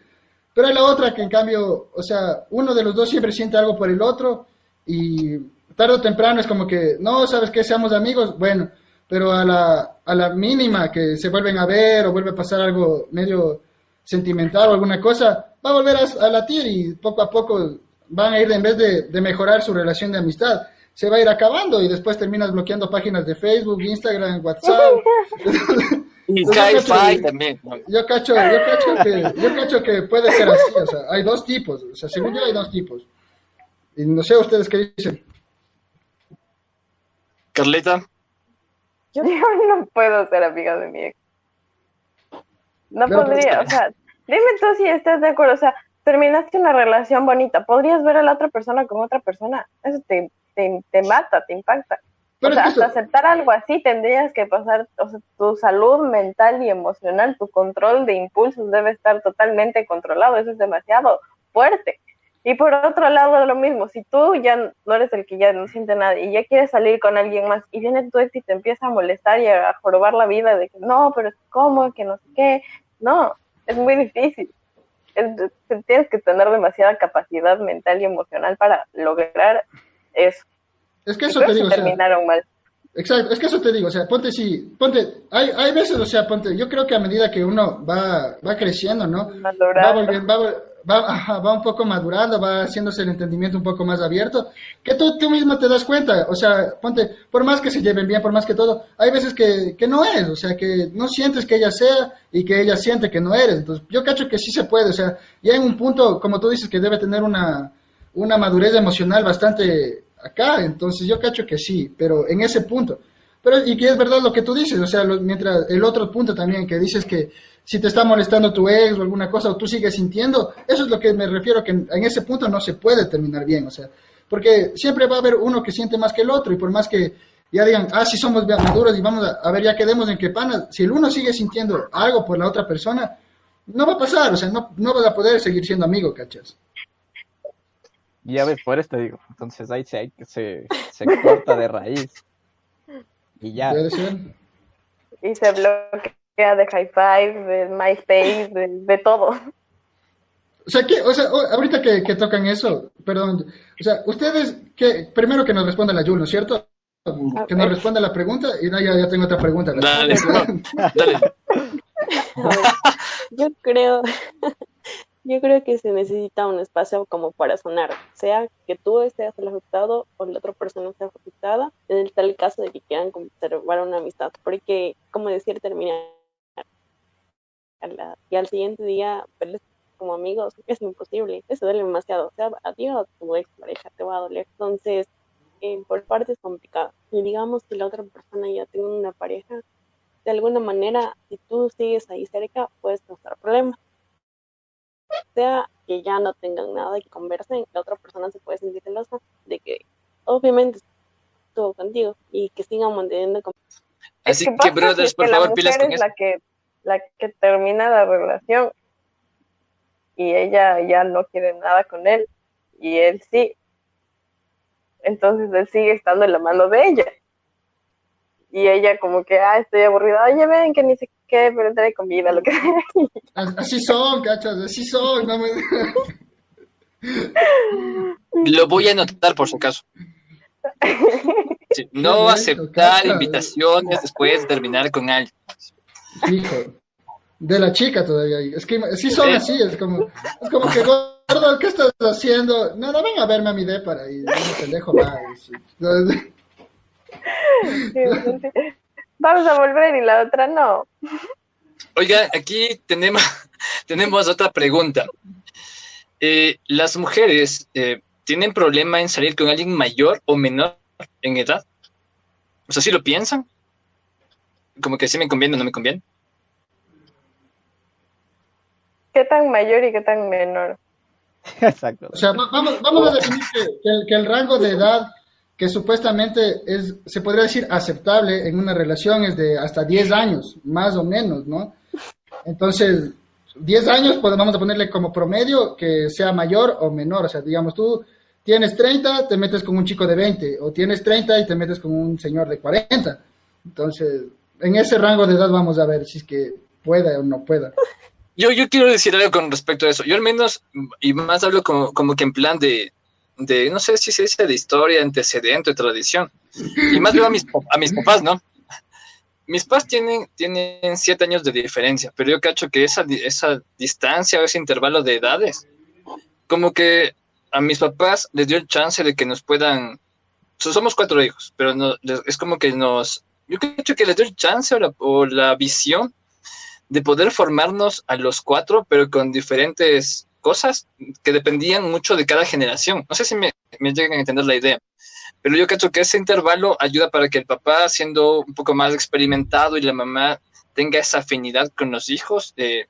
Pero hay la otra que en cambio, o sea, uno de los dos siempre siente algo por el otro y tarde o temprano es como que, no, ¿sabes qué? Seamos amigos, bueno, pero a la, a la mínima que se vuelven a ver o vuelve a pasar algo medio sentimental o alguna cosa, va a volver a, latir y poco a poco van a ir, en vez de, de mejorar su relación de amistad, se va a ir acabando y después terminas bloqueando páginas de Facebook, Instagram, WhatsApp. *laughs* Y que- también. Yo cacho, yo cacho que, yo cacho que puede ser así, o sea, hay dos tipos, o sea, según yo hay dos tipos. Y no sé ustedes qué dicen. Carlita, Yo no puedo ser amiga de mi ex. No pues, podría, o sea, dime tú si estás de acuerdo, o sea, terminaste una relación bonita, ¿podrías ver a la otra persona con otra persona? Eso te, te, te mata, te impacta. Pero o sea, hasta aceptar algo así tendrías que pasar, o sea, tu salud mental y emocional, tu control de impulsos debe estar totalmente controlado, eso es demasiado fuerte. Y por otro lado, lo mismo, si tú ya no eres el que ya no siente nada y ya quieres salir con alguien más y viene tu ex y te empieza a molestar y a jorobar la vida de que no, pero es cómo, que no sé qué, no, es muy difícil. Es- tienes que tener demasiada capacidad mental y emocional para lograr eso. Es que eso te digo, o sea, terminaron mal. Exacto, es que eso te digo, o sea, ponte si, ponte, hay, hay veces, o sea, ponte, yo creo que a medida que uno va, va creciendo, ¿no? Va, volviendo, va, va, va un poco madurando, va haciéndose el entendimiento un poco más abierto, que tú, tú mismo te das cuenta, o sea, ponte, por más que se lleven bien, por más que todo, hay veces que, que no es, o sea, que no sientes que ella sea y que ella siente que no eres, entonces yo cacho que sí se puede, o sea, ya en un punto, como tú dices, que debe tener una, una madurez emocional bastante acá, entonces yo cacho que sí, pero en ese punto. Pero, y que es verdad lo que tú dices, o sea, mientras el otro punto también, que dices que si te está molestando tu ex o alguna cosa, o tú sigues sintiendo, eso es lo que me refiero, que en, ese punto no se puede terminar bien, o sea, porque siempre va a haber uno que siente más que el otro, y por más que ya digan, ah, sí somos maduros y vamos a, ver, ya quedemos en que pana, si el uno sigue sintiendo algo por la otra persona, no va a pasar, o sea, no, no vas a poder seguir siendo amigo, ¿cachas? Y ya ves, por esto digo. Entonces ahí se, se, se corta de raíz. Y ya. Puede ser. Y se bloquea de High Five, de MySpace, de, de todo. O sea, que, o sea, ahorita que, que tocan eso, perdón, o sea, ustedes, que primero que nos responda la Jul, ¿no es cierto? Que nos responda la pregunta y no, ya, ya tengo otra pregunta. dale, *laughs* dale. Yo creo, yo creo que se necesita un espacio como para sonar, sea que tú estés el afectado o la otra persona esté afectada, en el tal caso de que quieran conservar una amistad, porque como decir terminar y al siguiente día verles como amigos es imposible, eso duele demasiado, o sea, a ti o a tu ex pareja te va a doler, entonces eh, por parte es complicado, y digamos que la otra persona ya tiene una pareja, de alguna manera, si tú sigues ahí cerca, puedes causar problemas. Sea que ya no tengan nada y conversen, la otra persona se puede sentir celosa de que obviamente estuvo contigo y que sigan manteniendo con- Así ¿Qué que, brothers, por que la favor, pilas mujer con es eso. la que, la que termina la relación y ella ya no quiere nada con él y él sí. Entonces él sigue estando en la mano de ella. Y ella como que, ah, estoy aburrida, oye, ven que ni sé qué, pero trae comida, lo que Así son, cachas, así son. No me... *laughs* Lo voy a anotar por si acaso. Sí, *laughs* no aceptar cacha. invitaciones después de terminar con alguien. Hijo. De la chica todavía. Es que sí son así, es como, es como que, gordo, ¿qué estás haciendo? Nada, ven a verme a mi para y no pendejo va. *laughs* Vamos a volver y la otra no. Oiga, aquí tenemos, *laughs* tenemos otra pregunta. Eh, ¿Las mujeres eh, tienen problema en salir con alguien mayor o menor en edad? O sea, ¿sí lo piensan? Como que sí me conviene o no me conviene. ¿Qué tan mayor y qué tan menor? *laughs* Exacto. O sea, va- vamos, vamos a definir que, que el, que el rango de edad que supuestamente es, se podría decir aceptable en una relación es de hasta 10 años, más o menos, ¿no? Entonces, 10 años, pues vamos a ponerle como promedio que sea mayor o menor. O sea, digamos, tú tienes 30, te metes con un chico de 20, o tienes 30 y te metes con un señor de 40. Entonces, en ese rango de edad vamos a ver si es que pueda o no pueda. Yo, yo quiero decir algo con respecto a eso. Yo al menos, y más hablo como, como que en plan de, de, no sé si se dice de historia, antecedente, tradición. Y más veo a mis, a mis papás, ¿no? Mis papás tienen, tienen siete años de diferencia, pero yo cacho que esa, esa distancia o ese intervalo de edades, como que a mis papás les dio el chance de que nos puedan, so- somos cuatro hijos, pero no, es como que nos, yo cacho que les dio el chance o la, o la visión de poder formarnos a los cuatro, pero con diferentes cosas que dependían mucho de cada generación. No sé si me, me llegan a entender la idea, pero yo creo que ese intervalo ayuda para que el papá, siendo un poco más experimentado y la mamá tenga esa afinidad con los hijos, eh,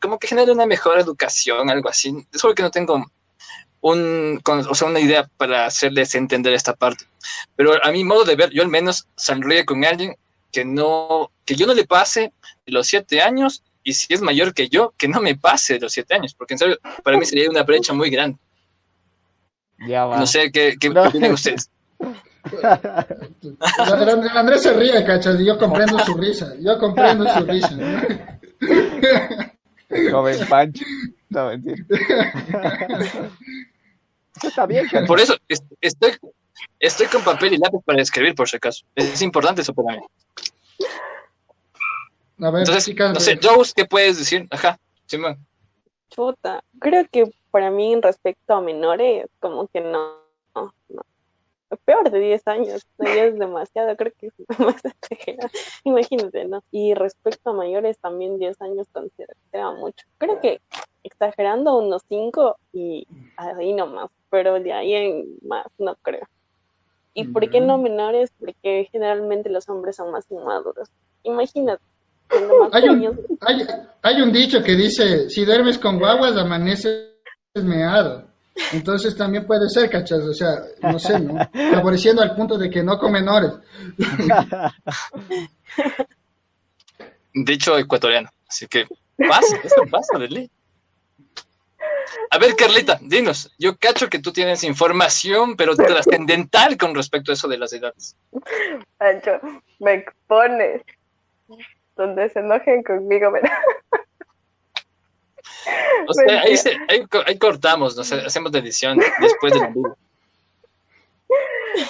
como que genere una mejor educación, algo así. Es porque no tengo un, con- o sea, una idea para hacerles entender esta parte. Pero a mi modo de ver, yo al menos saldría con alguien que no, que yo no le pase los siete años y si es mayor que yo, que no me pase de los siete años, porque en serio, para mí sería una brecha muy grande. Ya va. No sé qué, qué No. opinan ustedes. El, el Andrés se ríe, cachas, y yo comprendo su risa. Yo comprendo su risa. ¿no? *laughs* Joven Pancho. No, mentira. *laughs* Está bien. Por eso es- estoy, estoy con papel y lápiz para escribir, por si acaso. Es importante eso para mí. A ver, Entonces, no sé, Joe, ¿qué puedes decir? Ajá, Simón. Chuta, creo que para mí respecto a menores, como que no, no, no. Peor de 10 años, no, ya es demasiado, creo que es *laughs* más exagerado. Imagínate, ¿no? Y respecto a mayores, también 10 años considera mucho. Creo que exagerando unos 5 y ahí nomás, pero de ahí en más no creo. ¿Y por qué no menores? Porque generalmente los hombres son más inmaduros. Imagínate, Hay un- hay, hay un dicho que dice, si duermes con guaguas, amaneces meado. Entonces también puede ser, cachas, o sea, no sé, ¿no? Favoreciendo al punto de que no con menores. *laughs* Dicho ecuatoriano. Así que pasa, esto pasa, ley. A ver, Carlita, dinos. Yo cacho que tú tienes información, pero trascendental con respecto a eso de las edades. Pancho, me expones. Donde se enojen conmigo, ¿verdad? O sea, ahí, Mentira. se- ahí co- ahí cortamos, hacemos la edición después del vivo.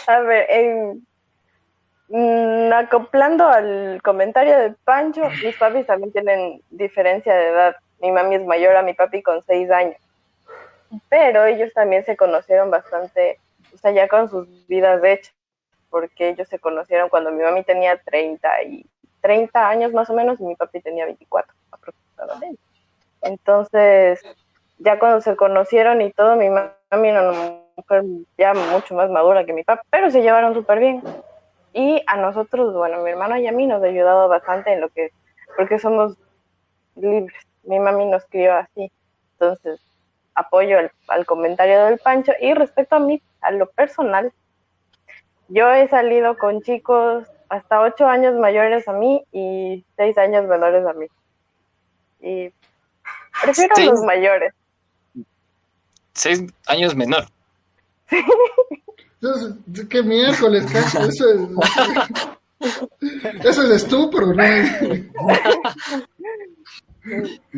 A ver, en, mm, acoplando al comentario de Pancho, mis papis también tienen diferencia de edad. Mi mami es mayor a mi papi con seis años. Pero ellos también se conocieron bastante, o sea, ya con sus vidas hechas, porque ellos se conocieron cuando mi mami tenía 30 y 30 años más o menos y mi papi tenía 24 aproximadamente. Entonces, ya cuando se conocieron y todo, mi mami era una mujer ya mucho más madura que mi papá, pero se llevaron súper bien. Y a nosotros, bueno, mi hermano y a mí nos ha ayudado bastante en lo que, porque somos libres. Mi mami nos crió así. Entonces, apoyo al, al comentario del Pancho. Y respecto a mí, a lo personal, yo he salido con chicos hasta ocho años mayores a mí y seis años menores a mí. Y prefiero a Seis. los mayores. Seis años menor. Entonces, ¿qué miércoles, cacho? Eso es, eso es estupro, ¿no?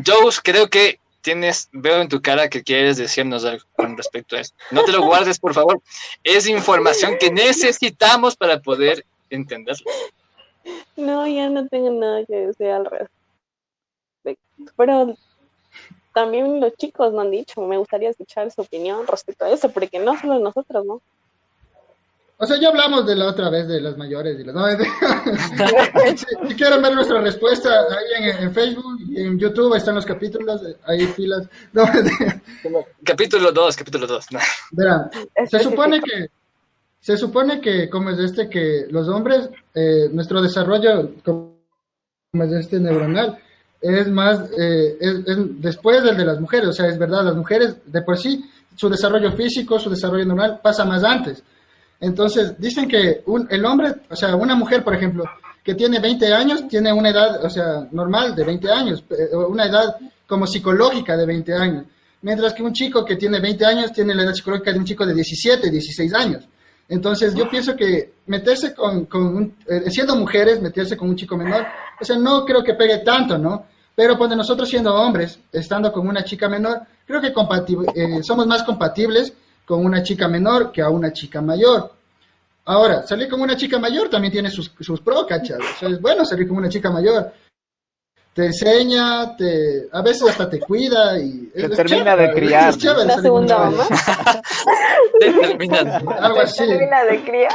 Joe, creo que tienes, veo en tu cara que quieres decirnos algo con respecto a eso. No te lo guardes, por favor. Es información que necesitamos para poder entenderlo. No, ya no tengo nada que decir al respecto. Pero también los chicos me han dicho, me gustaría escuchar su opinión respecto a eso, porque no solo nosotros, ¿no? O sea, ya hablamos de la otra vez de las mayores. Y las... *laughs* no, si, si quieren ver nuestra respuesta ahí en, en Facebook y en YouTube, ahí están los capítulos, ahí pilas. No, Capítulo 2, capítulo 2. *laughs* verán, se supone que se supone que como es este que los hombres eh, nuestro desarrollo como es este neuronal es más, eh, es, es después del de las mujeres, o sea, es verdad, las mujeres de por sí, su desarrollo físico, su desarrollo normal pasa más antes. Entonces, dicen que un, el hombre, o sea, una mujer, por ejemplo, que tiene 20 años, tiene una edad, o sea, normal de 20 años, eh, una edad como psicológica de 20 años. Mientras que un chico que tiene 20 años tiene la edad psicológica de un chico de 17, 16 años. Entonces, yo pienso que meterse con, con un- eh, siendo mujeres, meterse con un chico menor, o sea, no creo que pegue tanto, ¿no? Pero cuando nosotros siendo hombres, estando con una chica menor, creo que eh, somos más compatibles con una chica menor que a una chica mayor. Ahora, salir con una chica mayor también tiene sus, sus pros, ¿cachai? O sea, es bueno salir con una chica mayor. Te enseña, te, a veces hasta te cuida y... Te termina de criar. es chévere La segunda mamá. Algo así. Termina de criar.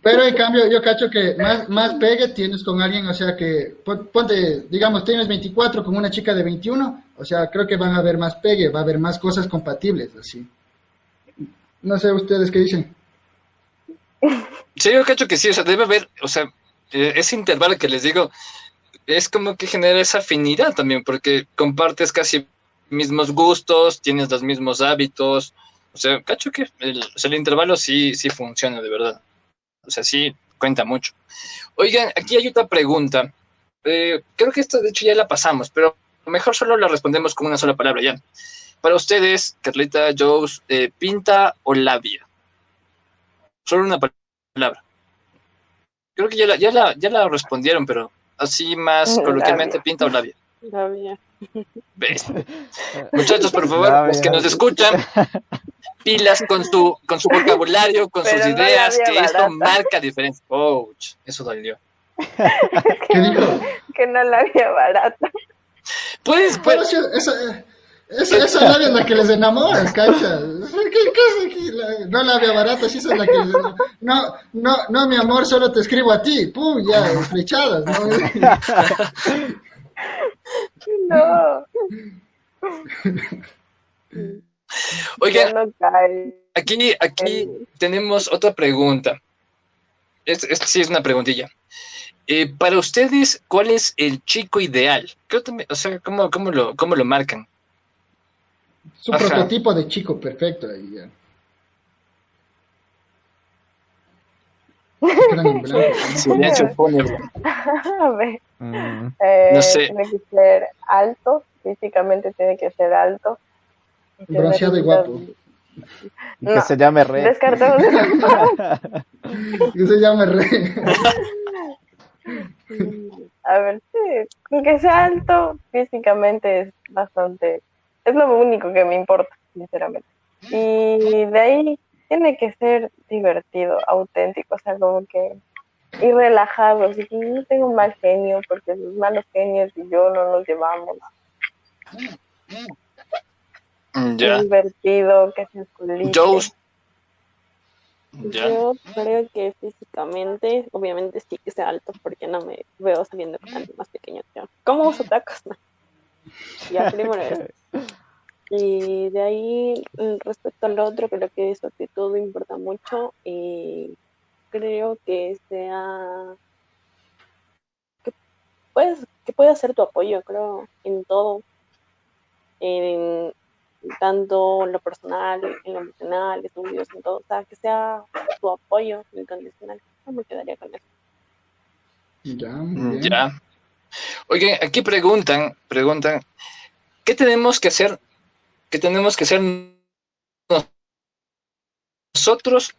Pero en cambio, yo cacho que más, más pegue tienes con alguien, o sea que, pon- ponte, digamos, tienes 24 con una chica de 21, o sea, creo que van a haber más pegue, va a haber más cosas compatibles, así. No sé ustedes qué dicen. Sí, yo cacho que sí, o sea, debe haber, o sea, eh, ese intervalo que les digo, es como que genera esa afinidad también, porque compartes casi mismos gustos, tienes los mismos hábitos, o sea, cacho que el, el intervalo sí, sí funciona de verdad, o sea, sí cuenta mucho. Oigan, aquí hay otra pregunta, Eh, creo que esta de hecho ya la pasamos, pero mejor solo la respondemos con una sola palabra ya. Para ustedes, Carlita, Joes, eh, ¿pinta o labia? Solo una pa- palabra. Creo que ya la, ya la, ya la respondieron, pero así más *laughs* Labia. coloquialmente pinta o labia. Todavía. ¿Ves? *laughs* Muchachos, por favor, Labia. los que nos escuchan, *laughs* pilas con su, con su vocabulario, con Pero sus ideas, labia que esto marca diferencia. Ouch, eso dolió. ¿Qué dijo? Que no la había barata. Pues, Pero pues, sí, esa, es la que les enamora, cacha. ¿Qué, qué es aquí? La- no labia barata, sí esa es la que les enamora. No, no, no, mi amor, solo te escribo a ti. Pum, ya, flechadas, ¿no? No, oigan, no. Aquí, aquí tenemos otra pregunta. Esta sí es una preguntilla. Eh, para ustedes, ¿cuál es el chico ideal? Creo también, o sea, ¿cómo, cómo, lo, ¿cómo lo marcan? Su Ajá. prototipo de chico perfecto ahí ya. *laughs* *laughs* A ver, Mm, eh, No sé. Tiene que ser alto, físicamente tiene que ser alto. Bronceado y guapo. *laughs* y que se llame Red. Descartamos Que se llama Rey. A ver, sí, que sea alto, físicamente es bastante, es lo único que me importa, sinceramente. Y de ahí tiene que ser divertido, auténtico, o sea, como que y relajado, así que no tengo un mal genio, porque los malos genios y yo no nos llevamos. Mm, Ya. Divertido, que se. Ya. Yo creo que físicamente, obviamente sí que sea alto, porque no me veo saliendo con alguien más pequeño que yo. ¿Cómo uso tacos? No. Ya, primero eso. Y de ahí, mm, respecto al otro, creo que su actitud importa mucho. Y creo que sea. que puedes que pueda ser tu apoyo, creo, en todo. En, tanto en lo personal, en lo emocional, estudios, en todo. O sea, que sea tu apoyo incondicional. No me quedaría con eso. Ya, muy bien. Ya. Oigan, aquí preguntan, preguntan, ¿qué tenemos que hacer? ¿Qué tenemos que hacer nosotros?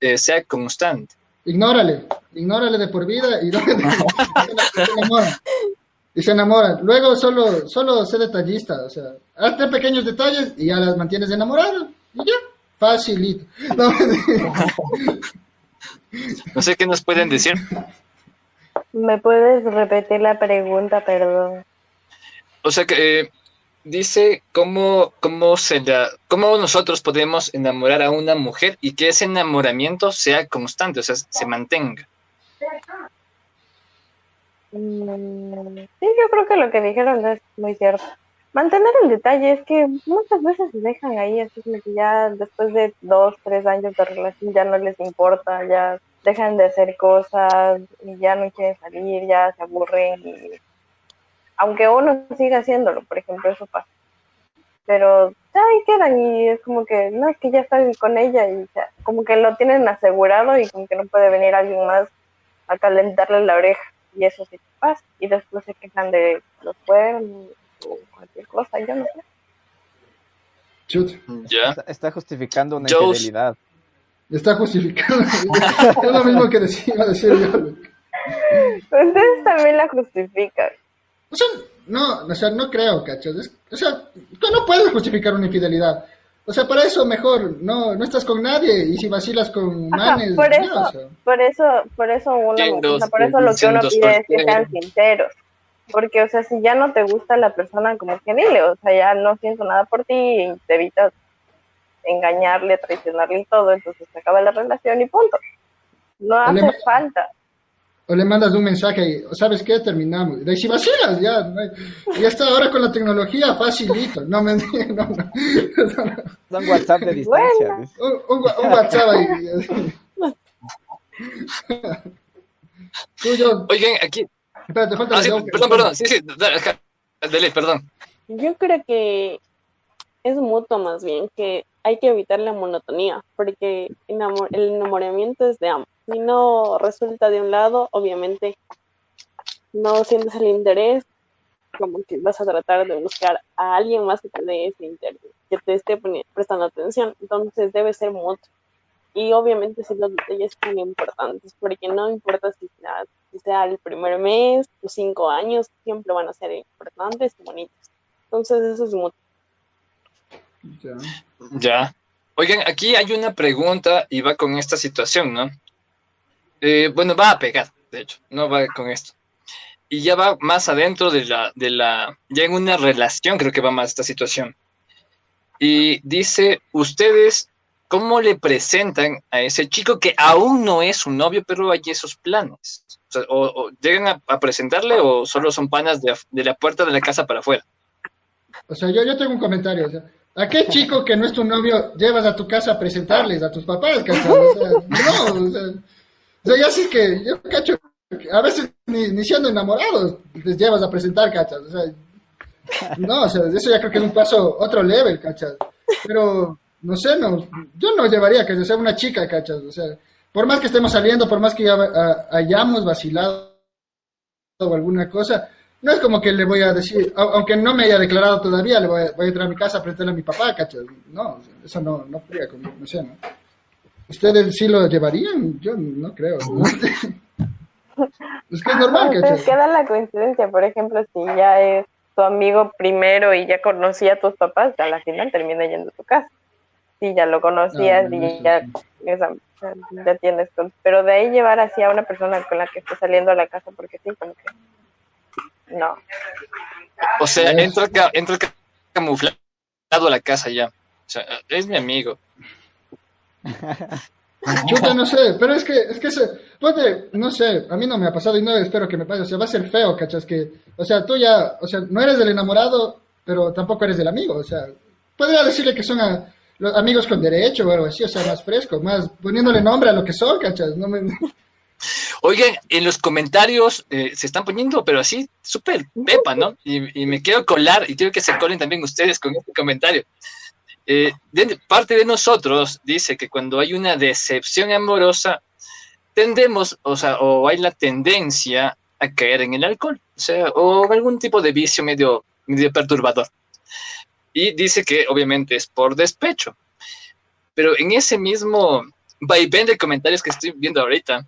Eh, sea constante. Ignórale, ignórale de por vida y, *laughs* no- y se enamora. Y se enamora. Luego solo, solo sé detallista, o sea, hazte pequeños detalles y ya las mantienes enamoradas. Y ya, facilito. *laughs* No, *laughs* No sé qué nos pueden decir. ¿Me puedes repetir la pregunta, perdón? O sea que eh, dice cómo, cómo, se la, cómo nosotros podemos enamorar a una mujer y que ese enamoramiento sea constante, o sea, se mantenga. Mm, Sí, yo creo que lo que dijeron es muy cierto. Mantener el detalle es que muchas veces se dejan ahí, así que ya después de dos, tres años de relación ya no les importa, ya dejan de hacer cosas y ya no quieren salir, ya se aburren y aunque uno siga haciéndolo, por ejemplo, eso pasa. Pero ahí quedan y es como que, no, es que ya estoy con ella y como que lo tienen asegurado y como que no puede venir alguien más a calentarle la oreja y eso sí pasa. Y después se quejan de los cuernos o cualquier cosa, yo no sé. Ya. Está, justificando una infidelidad. Está justificando. *laughs* es lo mismo que decía, decir yo. Ustedes también la justifican. O sea, no, o sea, no creo, cachos. o sea, tú no puedes justificar una infidelidad. O sea, para eso mejor no, no estás con nadie y si vacilas con manes. Por eso, por eso, por eso uno, por eso lo que uno pide es que sean sinceros. Porque, o sea, si ya no te gusta la persona, como que dile, o sea, ya no siento nada por ti y te evitas engañarle, traicionarle y todo, entonces se acaba la relación y punto. No hace falta o le mandas un mensaje y, ¿sabes qué? Terminamos. De si vacilas, ya, ya está ahora con la tecnología facilito. No me *laughs* no, no. Un WhatsApp de distancia. Un, WhatsApp ahí. Oigan, aquí. Espérate, falta ah, Perdón, perdón, sí, sí, dale, perdón. Yo creo que es mutuo más bien, que hay que evitar la monotonía, porque el enamoramiento es de ambos si no resulta de un lado, obviamente no sientes el interés, como que vas a tratar de buscar a alguien más que te dé ese interés, que te esté prestando atención. Entonces debe ser mutuo. Y obviamente si los detalles son importantes, porque no importa si sea, el primer mes o cinco años, siempre van a ser importantes y bonitos. Entonces eso es mutuo. Ya. Ya. Oigan, aquí hay una pregunta y va con esta situación, ¿no? Eh, bueno, va a pegar, de hecho, no va con esto. Y ya va más adentro de la, de la, ya en una relación creo que va más esta situación. Y dice, ustedes, ¿cómo le presentan a ese chico que aún no es su novio, pero hay esos planes? O, llegan a, presentarle o solo son panas de, la puerta de la casa para afuera? O sea, yo, yo tengo un comentario. O sea, ¿A qué chico que no es tu novio llevas a tu casa a presentarles a tus papás, O sea, no, o sea, o sea, ya sí que, yo cacho, a veces ni, ni siendo enamorados les llevas a presentar, cachas. O sea, no, o sea, eso ya creo que es un paso, otro level, cachas. Pero, no sé, no, yo no llevaría que sea una chica, cachas. O sea, por más que estemos saliendo, por más que ya hayamos vacilado o alguna cosa, no es como que le voy a decir, aunque no me haya declarado todavía, le voy a, voy a entrar a mi casa a presentarle a mi papá, cachas. No, eso no, no podría conmigo, no sé, ¿no? ¿Ustedes sí lo llevarían? Yo no creo. *laughs* es que es normal, pues queda la coincidencia, por ejemplo, si ya es tu amigo primero y ya conocía a tus papás, a la final termina yendo a tu casa. Si ya lo conocías ah, y ya, ya tienes Pero de ahí llevar así a una persona con la que está saliendo a la casa, porque sí, como que. No. O sea, entra, entra camuflado a la casa ya. O sea, es mi amigo. *laughs* Yo no sé, pero es que, es que se, puede, no sé, a mí no me ha pasado y no espero que me pase, o sea, va a ser feo, ¿cachas? Que, o sea, tú ya, o sea, no eres del enamorado, pero tampoco eres del amigo, o sea, podría decirle que son los amigos con derecho o algo así, o sea, más fresco, más poniéndole nombre a lo que son, ¿cachas? No me... Oigan, en los comentarios eh, se están poniendo, pero así, súper pepa, ¿no? Y, y, me quiero colar, y quiero que se colen también ustedes con este comentario. Eh, parte de nosotros dice que cuando hay una decepción amorosa, tendemos, o sea, o hay la tendencia a caer en el alcohol, o sea, o algún tipo de vicio medio, medio perturbador. Y dice que obviamente es por despecho. Pero en ese mismo vaivén de comentarios que estoy viendo ahorita,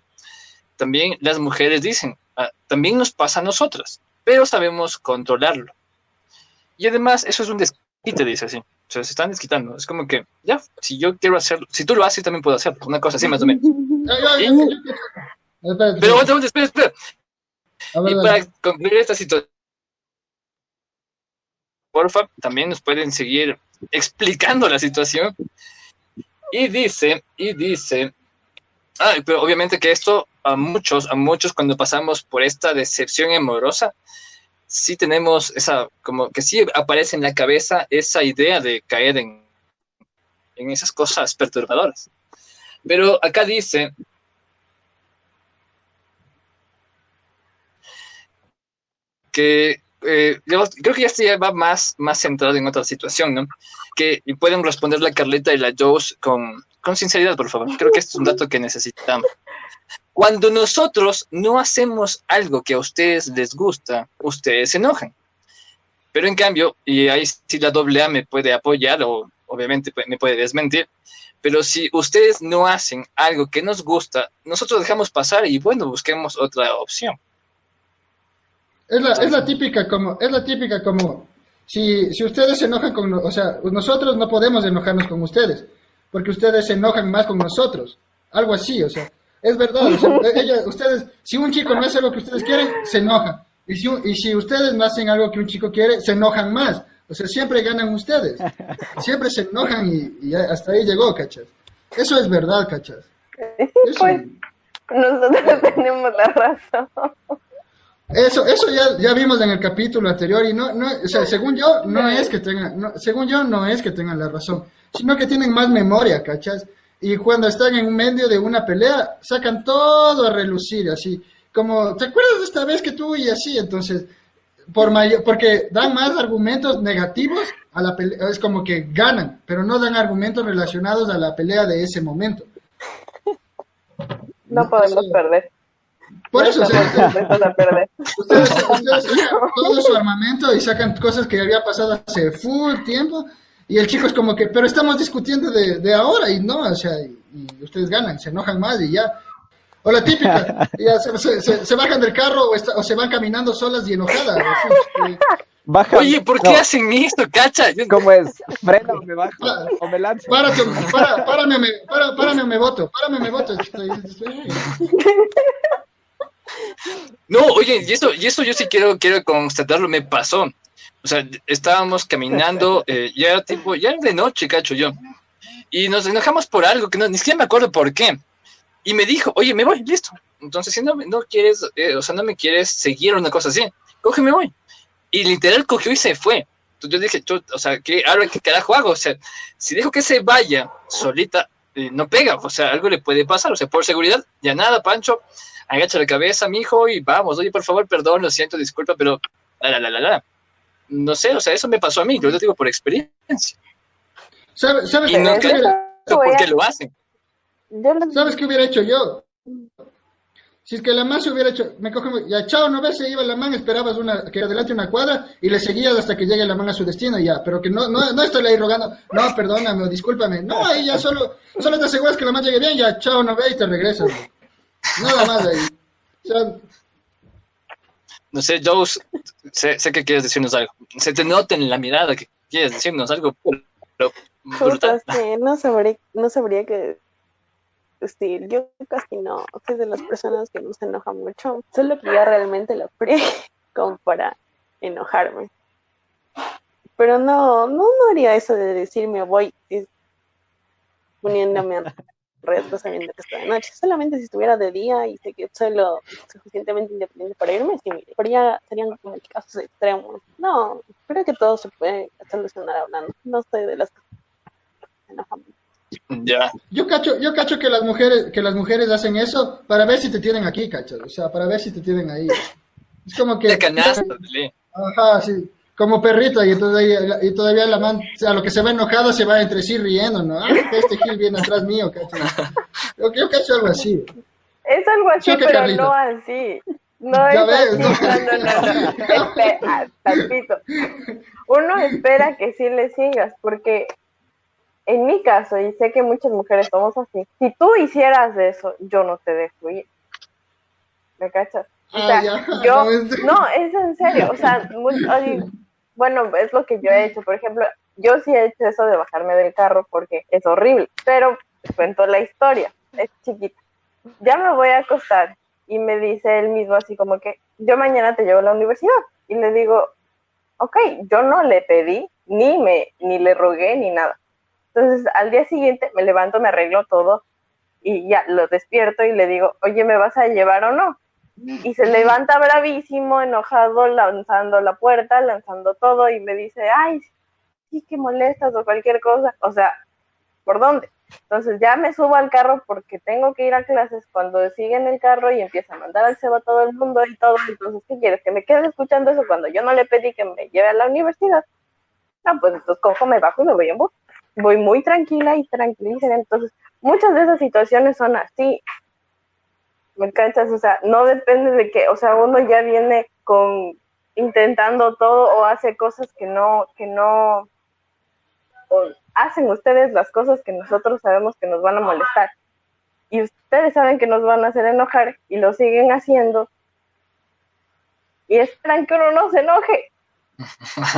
también las mujeres dicen, ah, también nos pasa a nosotras, pero sabemos controlarlo. Y además, eso es un desquite, dice así se están desquitando. Es como que, ya, si yo quiero hacerlo, si tú lo haces, también puedo hacerlo. Una cosa así, más o menos. Pero, espera, espera. Y para concluir esta situación, porfa, también nos pueden seguir explicando la situación. Y dice, y dice, ah, pero obviamente que esto a muchos, a muchos cuando pasamos por esta decepción amorosa, sí tenemos esa, como que sí aparece en la cabeza esa idea de caer en, en esas cosas perturbadoras. Pero acá dice, que eh, yo creo que ya este ya va más, más centrado en otra situación, ¿no? Que y pueden responder la Carleta y la Joes con con sinceridad, por favor. Creo que este es un dato que necesitamos. Cuando nosotros no hacemos algo que a ustedes les gusta, ustedes se enojan. Pero en cambio, y ahí sí la doble A me puede apoyar o obviamente me puede desmentir, pero si ustedes no hacen algo que nos gusta, nosotros dejamos pasar y bueno, busquemos otra opción. Es la, es la típica como, es la típica como, si, si ustedes se enojan con, o sea, nosotros no podemos enojarnos con ustedes, porque ustedes se enojan más con nosotros, algo así, o sea, es verdad, *laughs* ustedes, si un chico no hace lo que ustedes quieren, se enoja, y si, y si ustedes no hacen algo que un chico quiere, se enojan más, o sea, siempre ganan ustedes, siempre se enojan y, hasta ahí llegó, ¿cachas? Eso es verdad, ¿cachas? Pues, nosotros tenemos la razón. Eso, eso ya, ya vimos en el capítulo anterior y no, no, o sea, según yo, no es que tengan, no, según yo, no es que tengan la razón, sino que tienen más memoria, ¿cachas? Y cuando están en medio de una pelea, sacan todo a relucir, así, como, ¿te acuerdas de esta vez que tú y así? Entonces, por mayor, porque dan más argumentos negativos a la pelea, es como que ganan, pero no dan argumentos relacionados a la pelea de ese momento. No podemos perder. Por eso, ustedes, ustedes todo su armamento y sacan cosas que había pasado hace full tiempo y el chico es como que, pero estamos discutiendo de, de ahora y no, o sea, y, ustedes ganan, se enojan más y ya. O la típica, *laughs* ya se, se, bajan del carro o, o, se van caminando solas y enojadas. Baja, Oye, ¿por qué hacen esto, cacha? ¿Cómo es? Frena o me bajo, o me lanzo. Párate, *laughs* para, párame, me, para, párame, me voto, párame, me voto. Estoy, estoy... No, oye, y eso, y eso yo sí quiero, quiero constatarlo, me pasó. O sea, estábamos caminando, *laughs* eh, ya era tipo, ya era de noche, cacho yo. Y nos enojamos por algo que no, ni siquiera me acuerdo por qué. Y me dijo, oye, me voy, listo. Entonces, si no, no quieres, eh, o sea, no me quieres seguir una cosa así, cógeme voy. Y literal cogió y se fue. Entonces yo dije, o sea, ¿qué, ahora qué carajo hago? O sea, si dejo que se vaya solita, eh, no pega, o sea, algo le puede pasar, o sea, por seguridad, ya nada, Pancho, agacha la cabeza, mijo, y vamos, oye, por favor, perdón, lo siento, disculpa, pero la, la, la, la. No sé, o sea, eso me pasó a mí, yo lo digo por experiencia. ¿Sabes, sabes y no ¿por qué lo hacen? ¿Sabes qué hubiera hecho yo? Si es que la man se hubiera hecho, me coge, ya chao, no ves, se iba la man, esperabas una, que adelante una cuadra y le seguías hasta que llegue la man a su destino ya, pero que no, no, no estoy ahí rogando, no, perdóname o discúlpame, no, ahí ya solo, solo te aseguras que la man llegue bien, ya chao, no ve y te regresas. Nada más ahí. No sé, Joe, sé, sé, que quieres decirnos algo. Se te nota en la mirada que quieres decirnos algo, pero no sabría, no sabría qué decir. Yo casi no soy de las personas que no se enojan mucho. Solo que ya realmente lo fríe *laughs* como para enojarme. Pero no, no, no haría eso de decirme voy poniéndome a riesgo sabiendo que está de noche. Solamente si estuviera de día y sé que soy lo suficientemente independiente para irme, sí, pero ya serían como casos extremos. No, creo que todo se puede solucionar hablando. No soy de las que Ya. Yo cacho, yo cacho que las mujeres, que las mujeres hacen eso para ver si te tienen aquí, cacho. O sea, para ver si te tienen ahí. Es como que. Ajá, sí como perrito y, y todavía la man, a lo que se va enojada se va entre sí riendo, ¿no? Ah, este Gil viene atrás mío, cacho. Yo, yo cacho algo así. Es algo así, pero no así. No es así. No, no, no. Uno espera que sí le sigas, porque en mi caso, y sé que muchas mujeres somos así, si tú hicieras eso, yo no te dejo ir. ¿Me cachas? O ah, sea, yo, *laughs* no, es en serio, o sea, bueno, es lo que yo he hecho. Por ejemplo, yo sí he hecho eso de bajarme del carro porque es horrible, pero cuento la historia, es chiquita. Ya me voy a acostar y me dice él mismo así como que yo mañana te llevo a la universidad. Y le digo, ok, yo no le pedí, ni me, ni le rogué, ni nada. Entonces al día siguiente me levanto, me arreglo todo y ya lo despierto y le digo, oye, ¿me vas a llevar o no? Y se levanta bravísimo, enojado, lanzando la puerta, lanzando todo y me dice, ay, sí que molestas o cualquier cosa. O sea, ¿por dónde? Entonces ya me subo al carro porque tengo que ir a clases cuando sigue en el carro y empieza a mandar al cebo a todo el mundo y todo. Entonces, ¿qué quieres? ¿Que me quede escuchando eso cuando yo no le pedí que me lleve a la universidad? No, pues entonces cojo, me bajo y me voy en bus. Voy muy tranquila y tranquila. Entonces, muchas de esas situaciones son así. ¿Me cachas? O sea, no depende de que, o sea, uno ya viene con intentando todo o hace cosas que no, que no, o hacen ustedes las cosas que nosotros sabemos que nos van a molestar. Y ustedes saben que nos van a hacer enojar y lo siguen haciendo. Y esperan que uno no se enoje.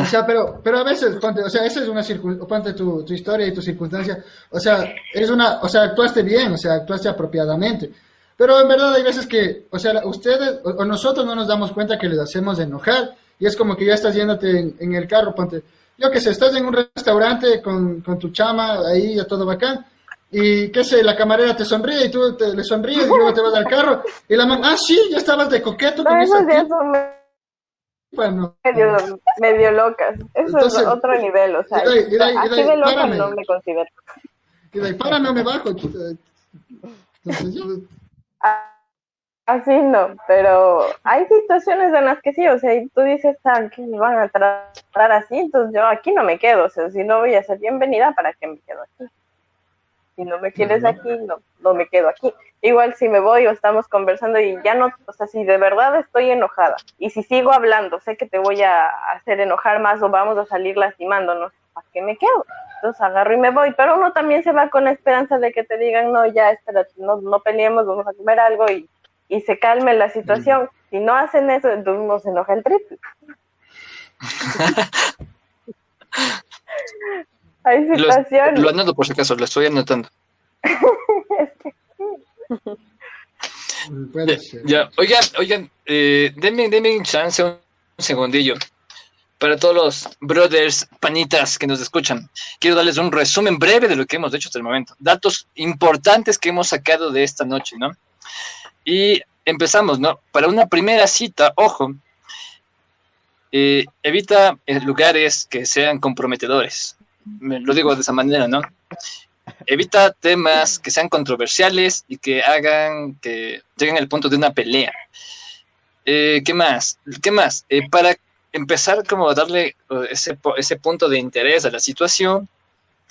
O sea, pero, pero a veces, o sea, esa es una circunstancia, tu, tu, historia y tu circunstancia, o sea, eres una, o sea, actuaste bien, o sea, actuaste apropiadamente, pero en verdad hay veces que, o sea, ustedes o, o nosotros no nos damos cuenta que les hacemos enojar y es como que ya estás yéndote en, en el carro, ponte, yo qué sé, estás en un restaurante con, con tu chama, ahí ya todo bacán, y qué sé, la camarera te sonríe y tú te, le sonríes y luego te vas al carro y la mamá, ah, sí, ya estabas de coqueto no, con esos esa días son bueno, medio, medio locas. Eso Entonces, es otro nivel, o sea, y de ahí- y de así de loca párame. no me considero. y de ahí, para, no me bajo. Entonces yo, Así no, pero hay situaciones en las que sí, o sea, y tú dices, ah, que me van a tratar así, entonces yo aquí no me quedo, o sea, si no voy a ser bienvenida, ¿para qué me quedo aquí? Si no me quieres aquí, no, no me quedo aquí. Igual si me voy o estamos conversando y ya no, o sea, si de verdad estoy enojada y si sigo hablando, sé que te voy a hacer enojar más o vamos a salir lastimándonos, ¿para qué me quedo? Entonces agarro y me voy, pero uno también se va con la esperanza de que te digan, no, ya, espérate, no, no peleemos, vamos a comer algo y, y se calme la situación. Si no hacen eso, entonces uno se enoja el triple. *laughs* Hay Lo, situaciones. lo anoto por si acaso, lo estoy anotando. *laughs* puede ser. Ya, oigan, oigan, eh, denme, denme un chance, un segundillo. Para todos los brothers, panitas que nos escuchan, quiero darles un resumen breve de lo que hemos hecho hasta el momento. Datos importantes que hemos sacado de esta noche, ¿no? Y empezamos, ¿no? Para una primera cita, ojo, eh, evita eh, lugares que sean comprometedores. Me lo digo de esa manera, ¿no? Evita temas que sean controversiales y que hagan que lleguen al punto de una pelea. Eh, ¿Qué más? ¿Qué más? Para empezar como a darle eh, ese, ese punto de interés a la situación,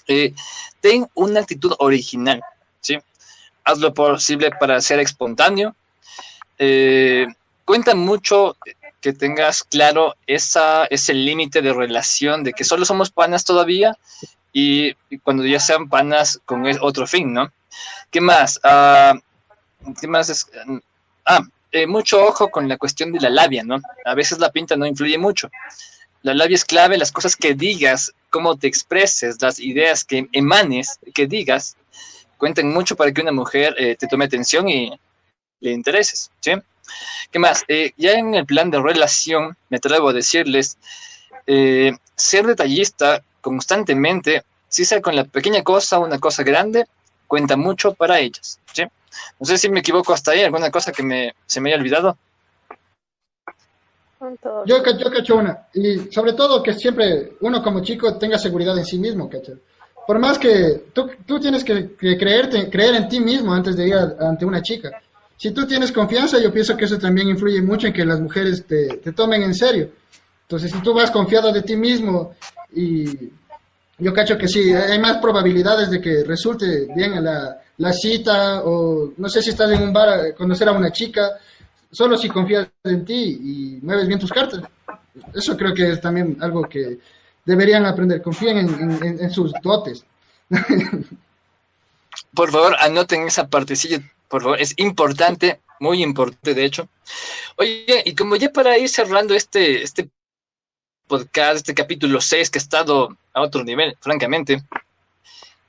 eh, ten una actitud original, ¿sí? Haz lo posible para ser espontáneo. Eh, cuenta mucho que tengas claro esa, ese límite de relación de que solo somos panas todavía y, cuando ya sean panas con es- otro fin, ¿no? ¿Qué más? Ah, ¿Qué más es? Ah, eh, mucho ojo con la cuestión de la labia, ¿no? A veces la pinta no influye mucho. La labia es clave, las cosas que digas, cómo te expreses, las ideas que emanes, que digas, cuentan mucho para que una mujer eh, te tome atención y le intereses, ¿sí? ¿Qué más? Eh, ya en el plan de relación, me atrevo a decirles, ser detallista constantemente, si sea con la pequeña cosa o una cosa grande, cuenta mucho para ellas, ¿sí? No sé si me equivoco hasta ahí, alguna cosa que me, se me haya olvidado. Yo, yo cacho una. Y sobre todo que siempre uno como chico tenga seguridad en sí mismo, cacho. Por más que tú, tú tienes que, que creerte, creer en ti mismo antes de ir a- ante una chica. Si tú tienes confianza, yo pienso que eso también influye mucho en que las mujeres te, te tomen en serio. Entonces, si tú vas confiado de ti mismo y yo cacho que sí, hay más probabilidades de que resulte bien la, la cita o no sé si estás en un bar a conocer a una chica, solo si confías en ti y mueves bien tus cartas. Eso creo que es también algo que deberían aprender. Confíen en, sus dotes. *laughs* Por favor, anoten esa partecilla, por favor, es importante, muy importante, de hecho. Oye, y como ya para ir cerrando este, este podcast, este capítulo 6, que ha estado a otro nivel, francamente,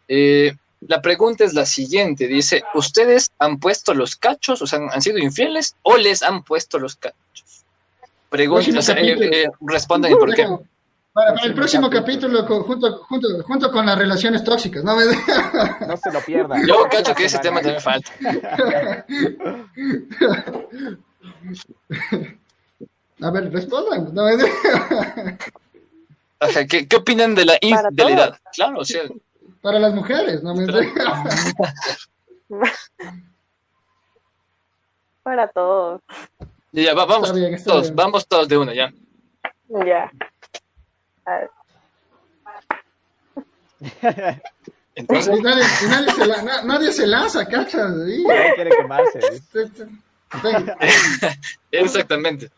eh, la pregunta es la siguiente, dice, ¿ustedes han puesto los cachos, o sea, han sido infieles o les han puesto los cachos? Pregunta, o sea, eh, eh, respondan y por qué. Para, para el próximo capítulo, con- junto, junto, junto con las relaciones tóxicas. ¿no? *laughs* No se lo pierdan. Yo cacho que ese tema también falta. A ver, respondan. ¿no? ¿qué, qué opinan de la infidelidad? Claro, o sea, Para las mujeres, ¿no? Para *laughs* todos. Ya, va- vamos Está bien, está todos, bien. vamos todos de una, ya. Ya. A ver, *laughs* Entonces, Y nadie, nadie se la- na- nadie se lanza, cachas. Nadie quiere quemarse. ¿viste? *laughs* exactamente.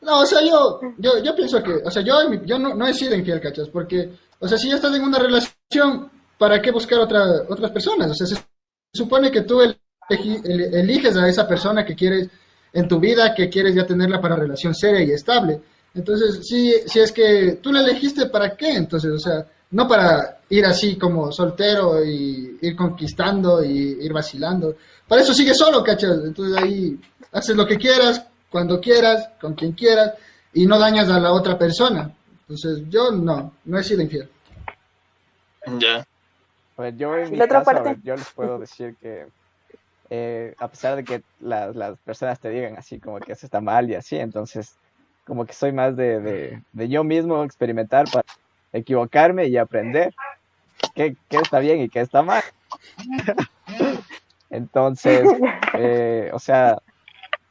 No, o sea, yo, yo, yo pienso que, o sea, yo, yo no, no he sido infiel, cachas, porque, o sea, si ya estás en una relación, ¿para qué buscar otra, otras personas? O sea, se supone que tú eliges a esa persona que quieres en tu vida, que quieres ya tenerla para relación seria y estable. Entonces, si, si es que tú la elegiste, ¿para qué? Entonces, o sea, no para ir así como soltero y ir conquistando y ir vacilando. Para eso sigue solo, cachas. Entonces ahí haces lo que quieras, cuando quieras, con quien quieras, y no dañas a la otra persona. Entonces, yo no, no he sido infiel. Ya. Pues yo en ¿Y mi la caso, a parte? ver, yo les puedo decir que eh, a pesar de que las, las personas te digan así como que eso está mal y así, entonces como que soy más de, de, de yo mismo experimentar para equivocarme y aprender qué, qué está bien y qué está mal. *laughs* Entonces, eh, o sea,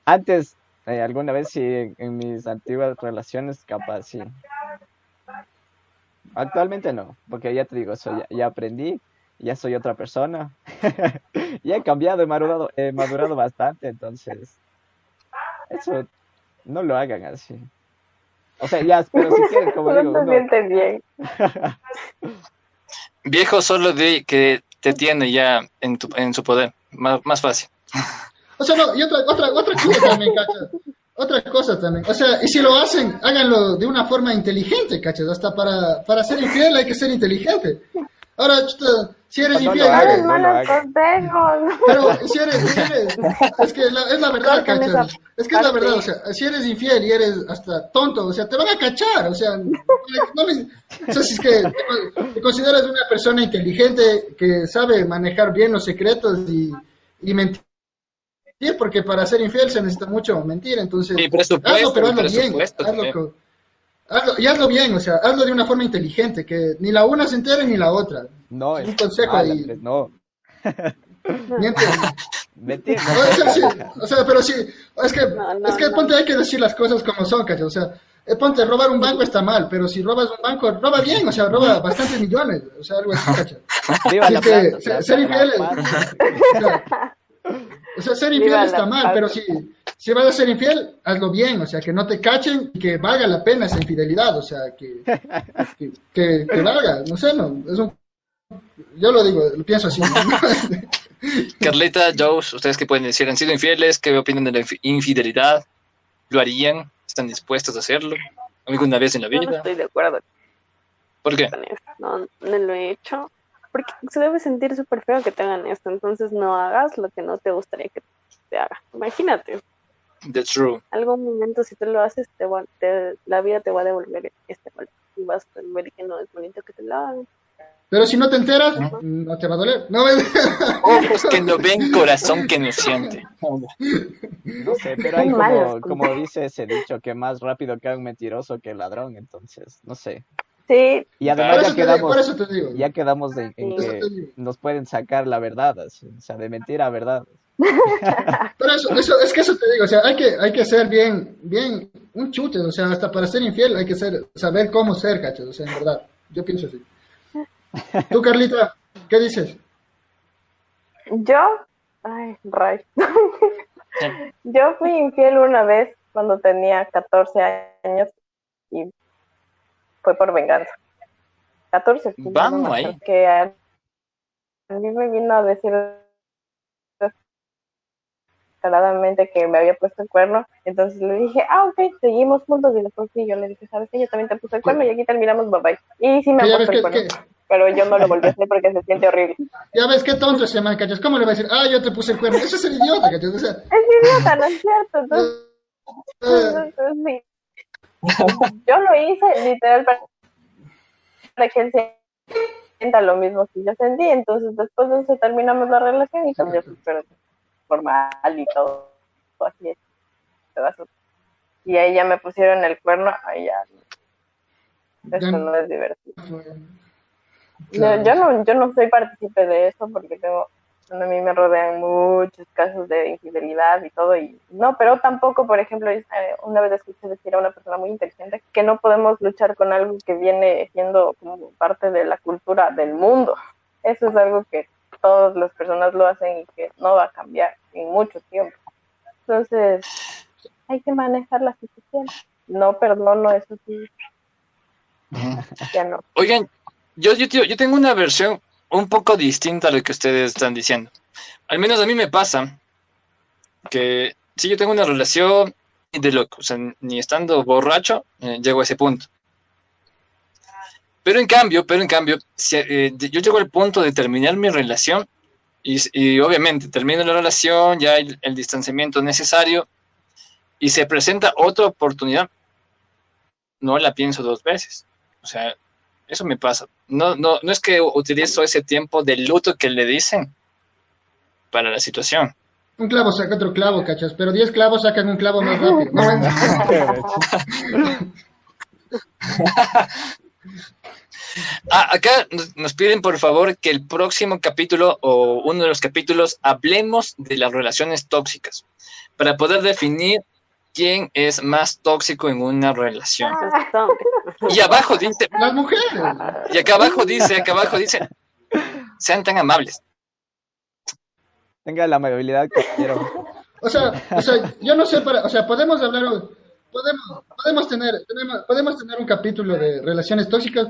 antes, eh, alguna vez sí, en, en mis antiguas relaciones, capaz sí. Actualmente no, porque ya te digo, eso ya, ya aprendí, ya soy otra persona, *laughs* ya he cambiado, he madurado, he madurado bastante, entonces, eso no lo hagan así. O sea, ya, pero si quieren, como *laughs* no digo, te uno- sientes bien. *laughs* Viejo solo de que te tiene ya en, tu, en su poder. Más, más fácil. O sea, no, y otra, otra, otra cosa también, cachas. Otra cosa también. O sea, y si lo hacen, háganlo de una forma inteligente, cachas. Hasta para, para ser infiel hay que ser inteligente. Ahora, chuta, si eres No infiel, eres- no lo malos consejos. pero si eres, si eres, es que la- es la verdad, cachas. Es que es la verdad, o sea, si eres infiel y eres hasta tonto, o sea, te van a cachar, o sea, no me- o sea, si es que te, te consideras una persona inteligente que sabe manejar bien los secretos y, y mentir, porque para ser infiel se necesita mucho mentir, entonces, Y presupuesto, hazlo, pero hazlo bien, hazlo, hazlo- y hazlo bien, o sea, hazlo de una forma inteligente, que ni la una se entere ni la otra. no, un es consejo mal, ahí. No, *laughs* Miente. mentir, No, o, sea, sí, o sea, pero sí, es que, No, no, es que no. ponte, hay que decir las cosas como son, cacho. O sea, eh, ponte, robar un banco está mal, pero si robas un banco, roba bien, o sea, roba bastantes millones, o sea, algo así, cacho. *laughs* Viva Sí, la es que ser- ser la infiel es- paz. *laughs* O sea, o sea, ser infiel Viva está la mal, pero si, si vas a ser infiel, hazlo bien, o sea, que no te cachen y que valga la pena esa infidelidad, o sea, que, que, que, que valga, no sé, no, es un, yo lo digo, lo pienso así. *laughs* Carlita, Joe, ¿ustedes qué pueden decir? ¿Han sido infieles? ¿Qué opinan de la infi- infidelidad? ¿Lo harían? ¿Están dispuestos a hacerlo? ¿Alguna vez en la Yo no vida? estoy de acuerdo ¿Por qué? No, no lo he hecho. Porque se debe sentir súper feo que te hagan esto. Entonces no hagas lo que no te gustaría que te haga. Imagínate, That's true. algún momento si tú lo haces, te va- te- la vida te va a devolver este golpe. Y vas a ver que no es bonito que te lo hagan. Pero si no te enteras, no te va a doler. No, *laughs* Ojos que no ven, corazón que no siente. No sé, pero hay como, como dice ese dicho, que más rápido cae un mentiroso que el ladrón, entonces, no sé. Sí, Y por, además eso ya te digo, por quedamos, eso te digo. ya quedamos en Sí. que nos pueden sacar la verdad, así, o sea, de mentira a verdad. *laughs* Por eso, eso, es que eso te digo, o sea, hay que, hay que ser bien, bien, un chute, o sea, hasta para ser infiel hay que ser, saber cómo ser, cachos, o sea, en verdad, yo pienso así. *laughs* Tú, Carlita, ¿qué dices? yo, ay, ray. *laughs* yo fui infiel una vez cuando tenía 14 años y fue por venganza. 14. sí, Vamos no, ahí. Que a, a mí me vino a decir descaradamente que me había puesto el cuerno, entonces le dije, ah, ok, seguimos juntos y después sí, yo le dije, ¿sabes qué? Yo también te puse el cuerno y aquí terminamos, bye bye. Y sí me Que ha puesto que, el cuerno, que- pero yo no lo volví a hacer porque se siente horrible. *laughs* ya ves qué tonto ese man, cachos, ¿cómo le va a decir, ah, yo te puse el cuerno? Eso es el idiota, cachos, o sea, Es idiota, ¿no es cierto? *laughs* Entonces, eh, sí. *laughs* Yo lo hice literal para que él sienta lo mismo que yo sentí. Entonces, después de eso terminamos la relación y cambió súper formal y todo. así, pedazos. Y ahí ya me pusieron el cuerno. Ahí ya. Eso no es divertido. Yo, yo no, yo no soy partícipe de eso porque tengo, a mí me rodean muchos casos de infidelidad y todo y no, pero tampoco, por ejemplo, eh, una vez escuché decir a una persona muy inteligente que no podemos luchar con algo que viene siendo como parte de la cultura del mundo. Eso es algo que todas las personas lo hacen y que no va a cambiar en mucho tiempo. Entonces, hay que manejar la situación. No perdono, eso sí. Ya no. Oigan, yo, yo, yo tengo una versión un poco distinta a lo que ustedes están diciendo. Al menos a mí me pasa que si yo tengo una relación de loco, o sea, ni estando borracho, eh, llego a ese punto. Pero en cambio, pero en cambio, si, eh, yo llego al punto de terminar mi relación y, obviamente termino la relación, ya hay el distanciamiento necesario y se presenta otra oportunidad, no la pienso dos veces. O sea, eso me pasa. No, no, no es que utilizo ese tiempo de luto que le dicen para la situación. Un clavo saca otro clavo, cachas, pero 10 clavos sacan un clavo más rápido. *laughs* *laughs* ah, acá nos piden por favor que el próximo capítulo o uno de los capítulos hablemos de las relaciones tóxicas para poder definir quién es más tóxico en una relación. Y abajo dice. Las mujeres. Y acá abajo dice, acá abajo dice. Sean tan amables. Tenga la amabilidad que quiero. O sea, o sea, yo no sé para, o sea, podemos hablar, podemos, podemos tener, podemos tener un capítulo de relaciones tóxicas,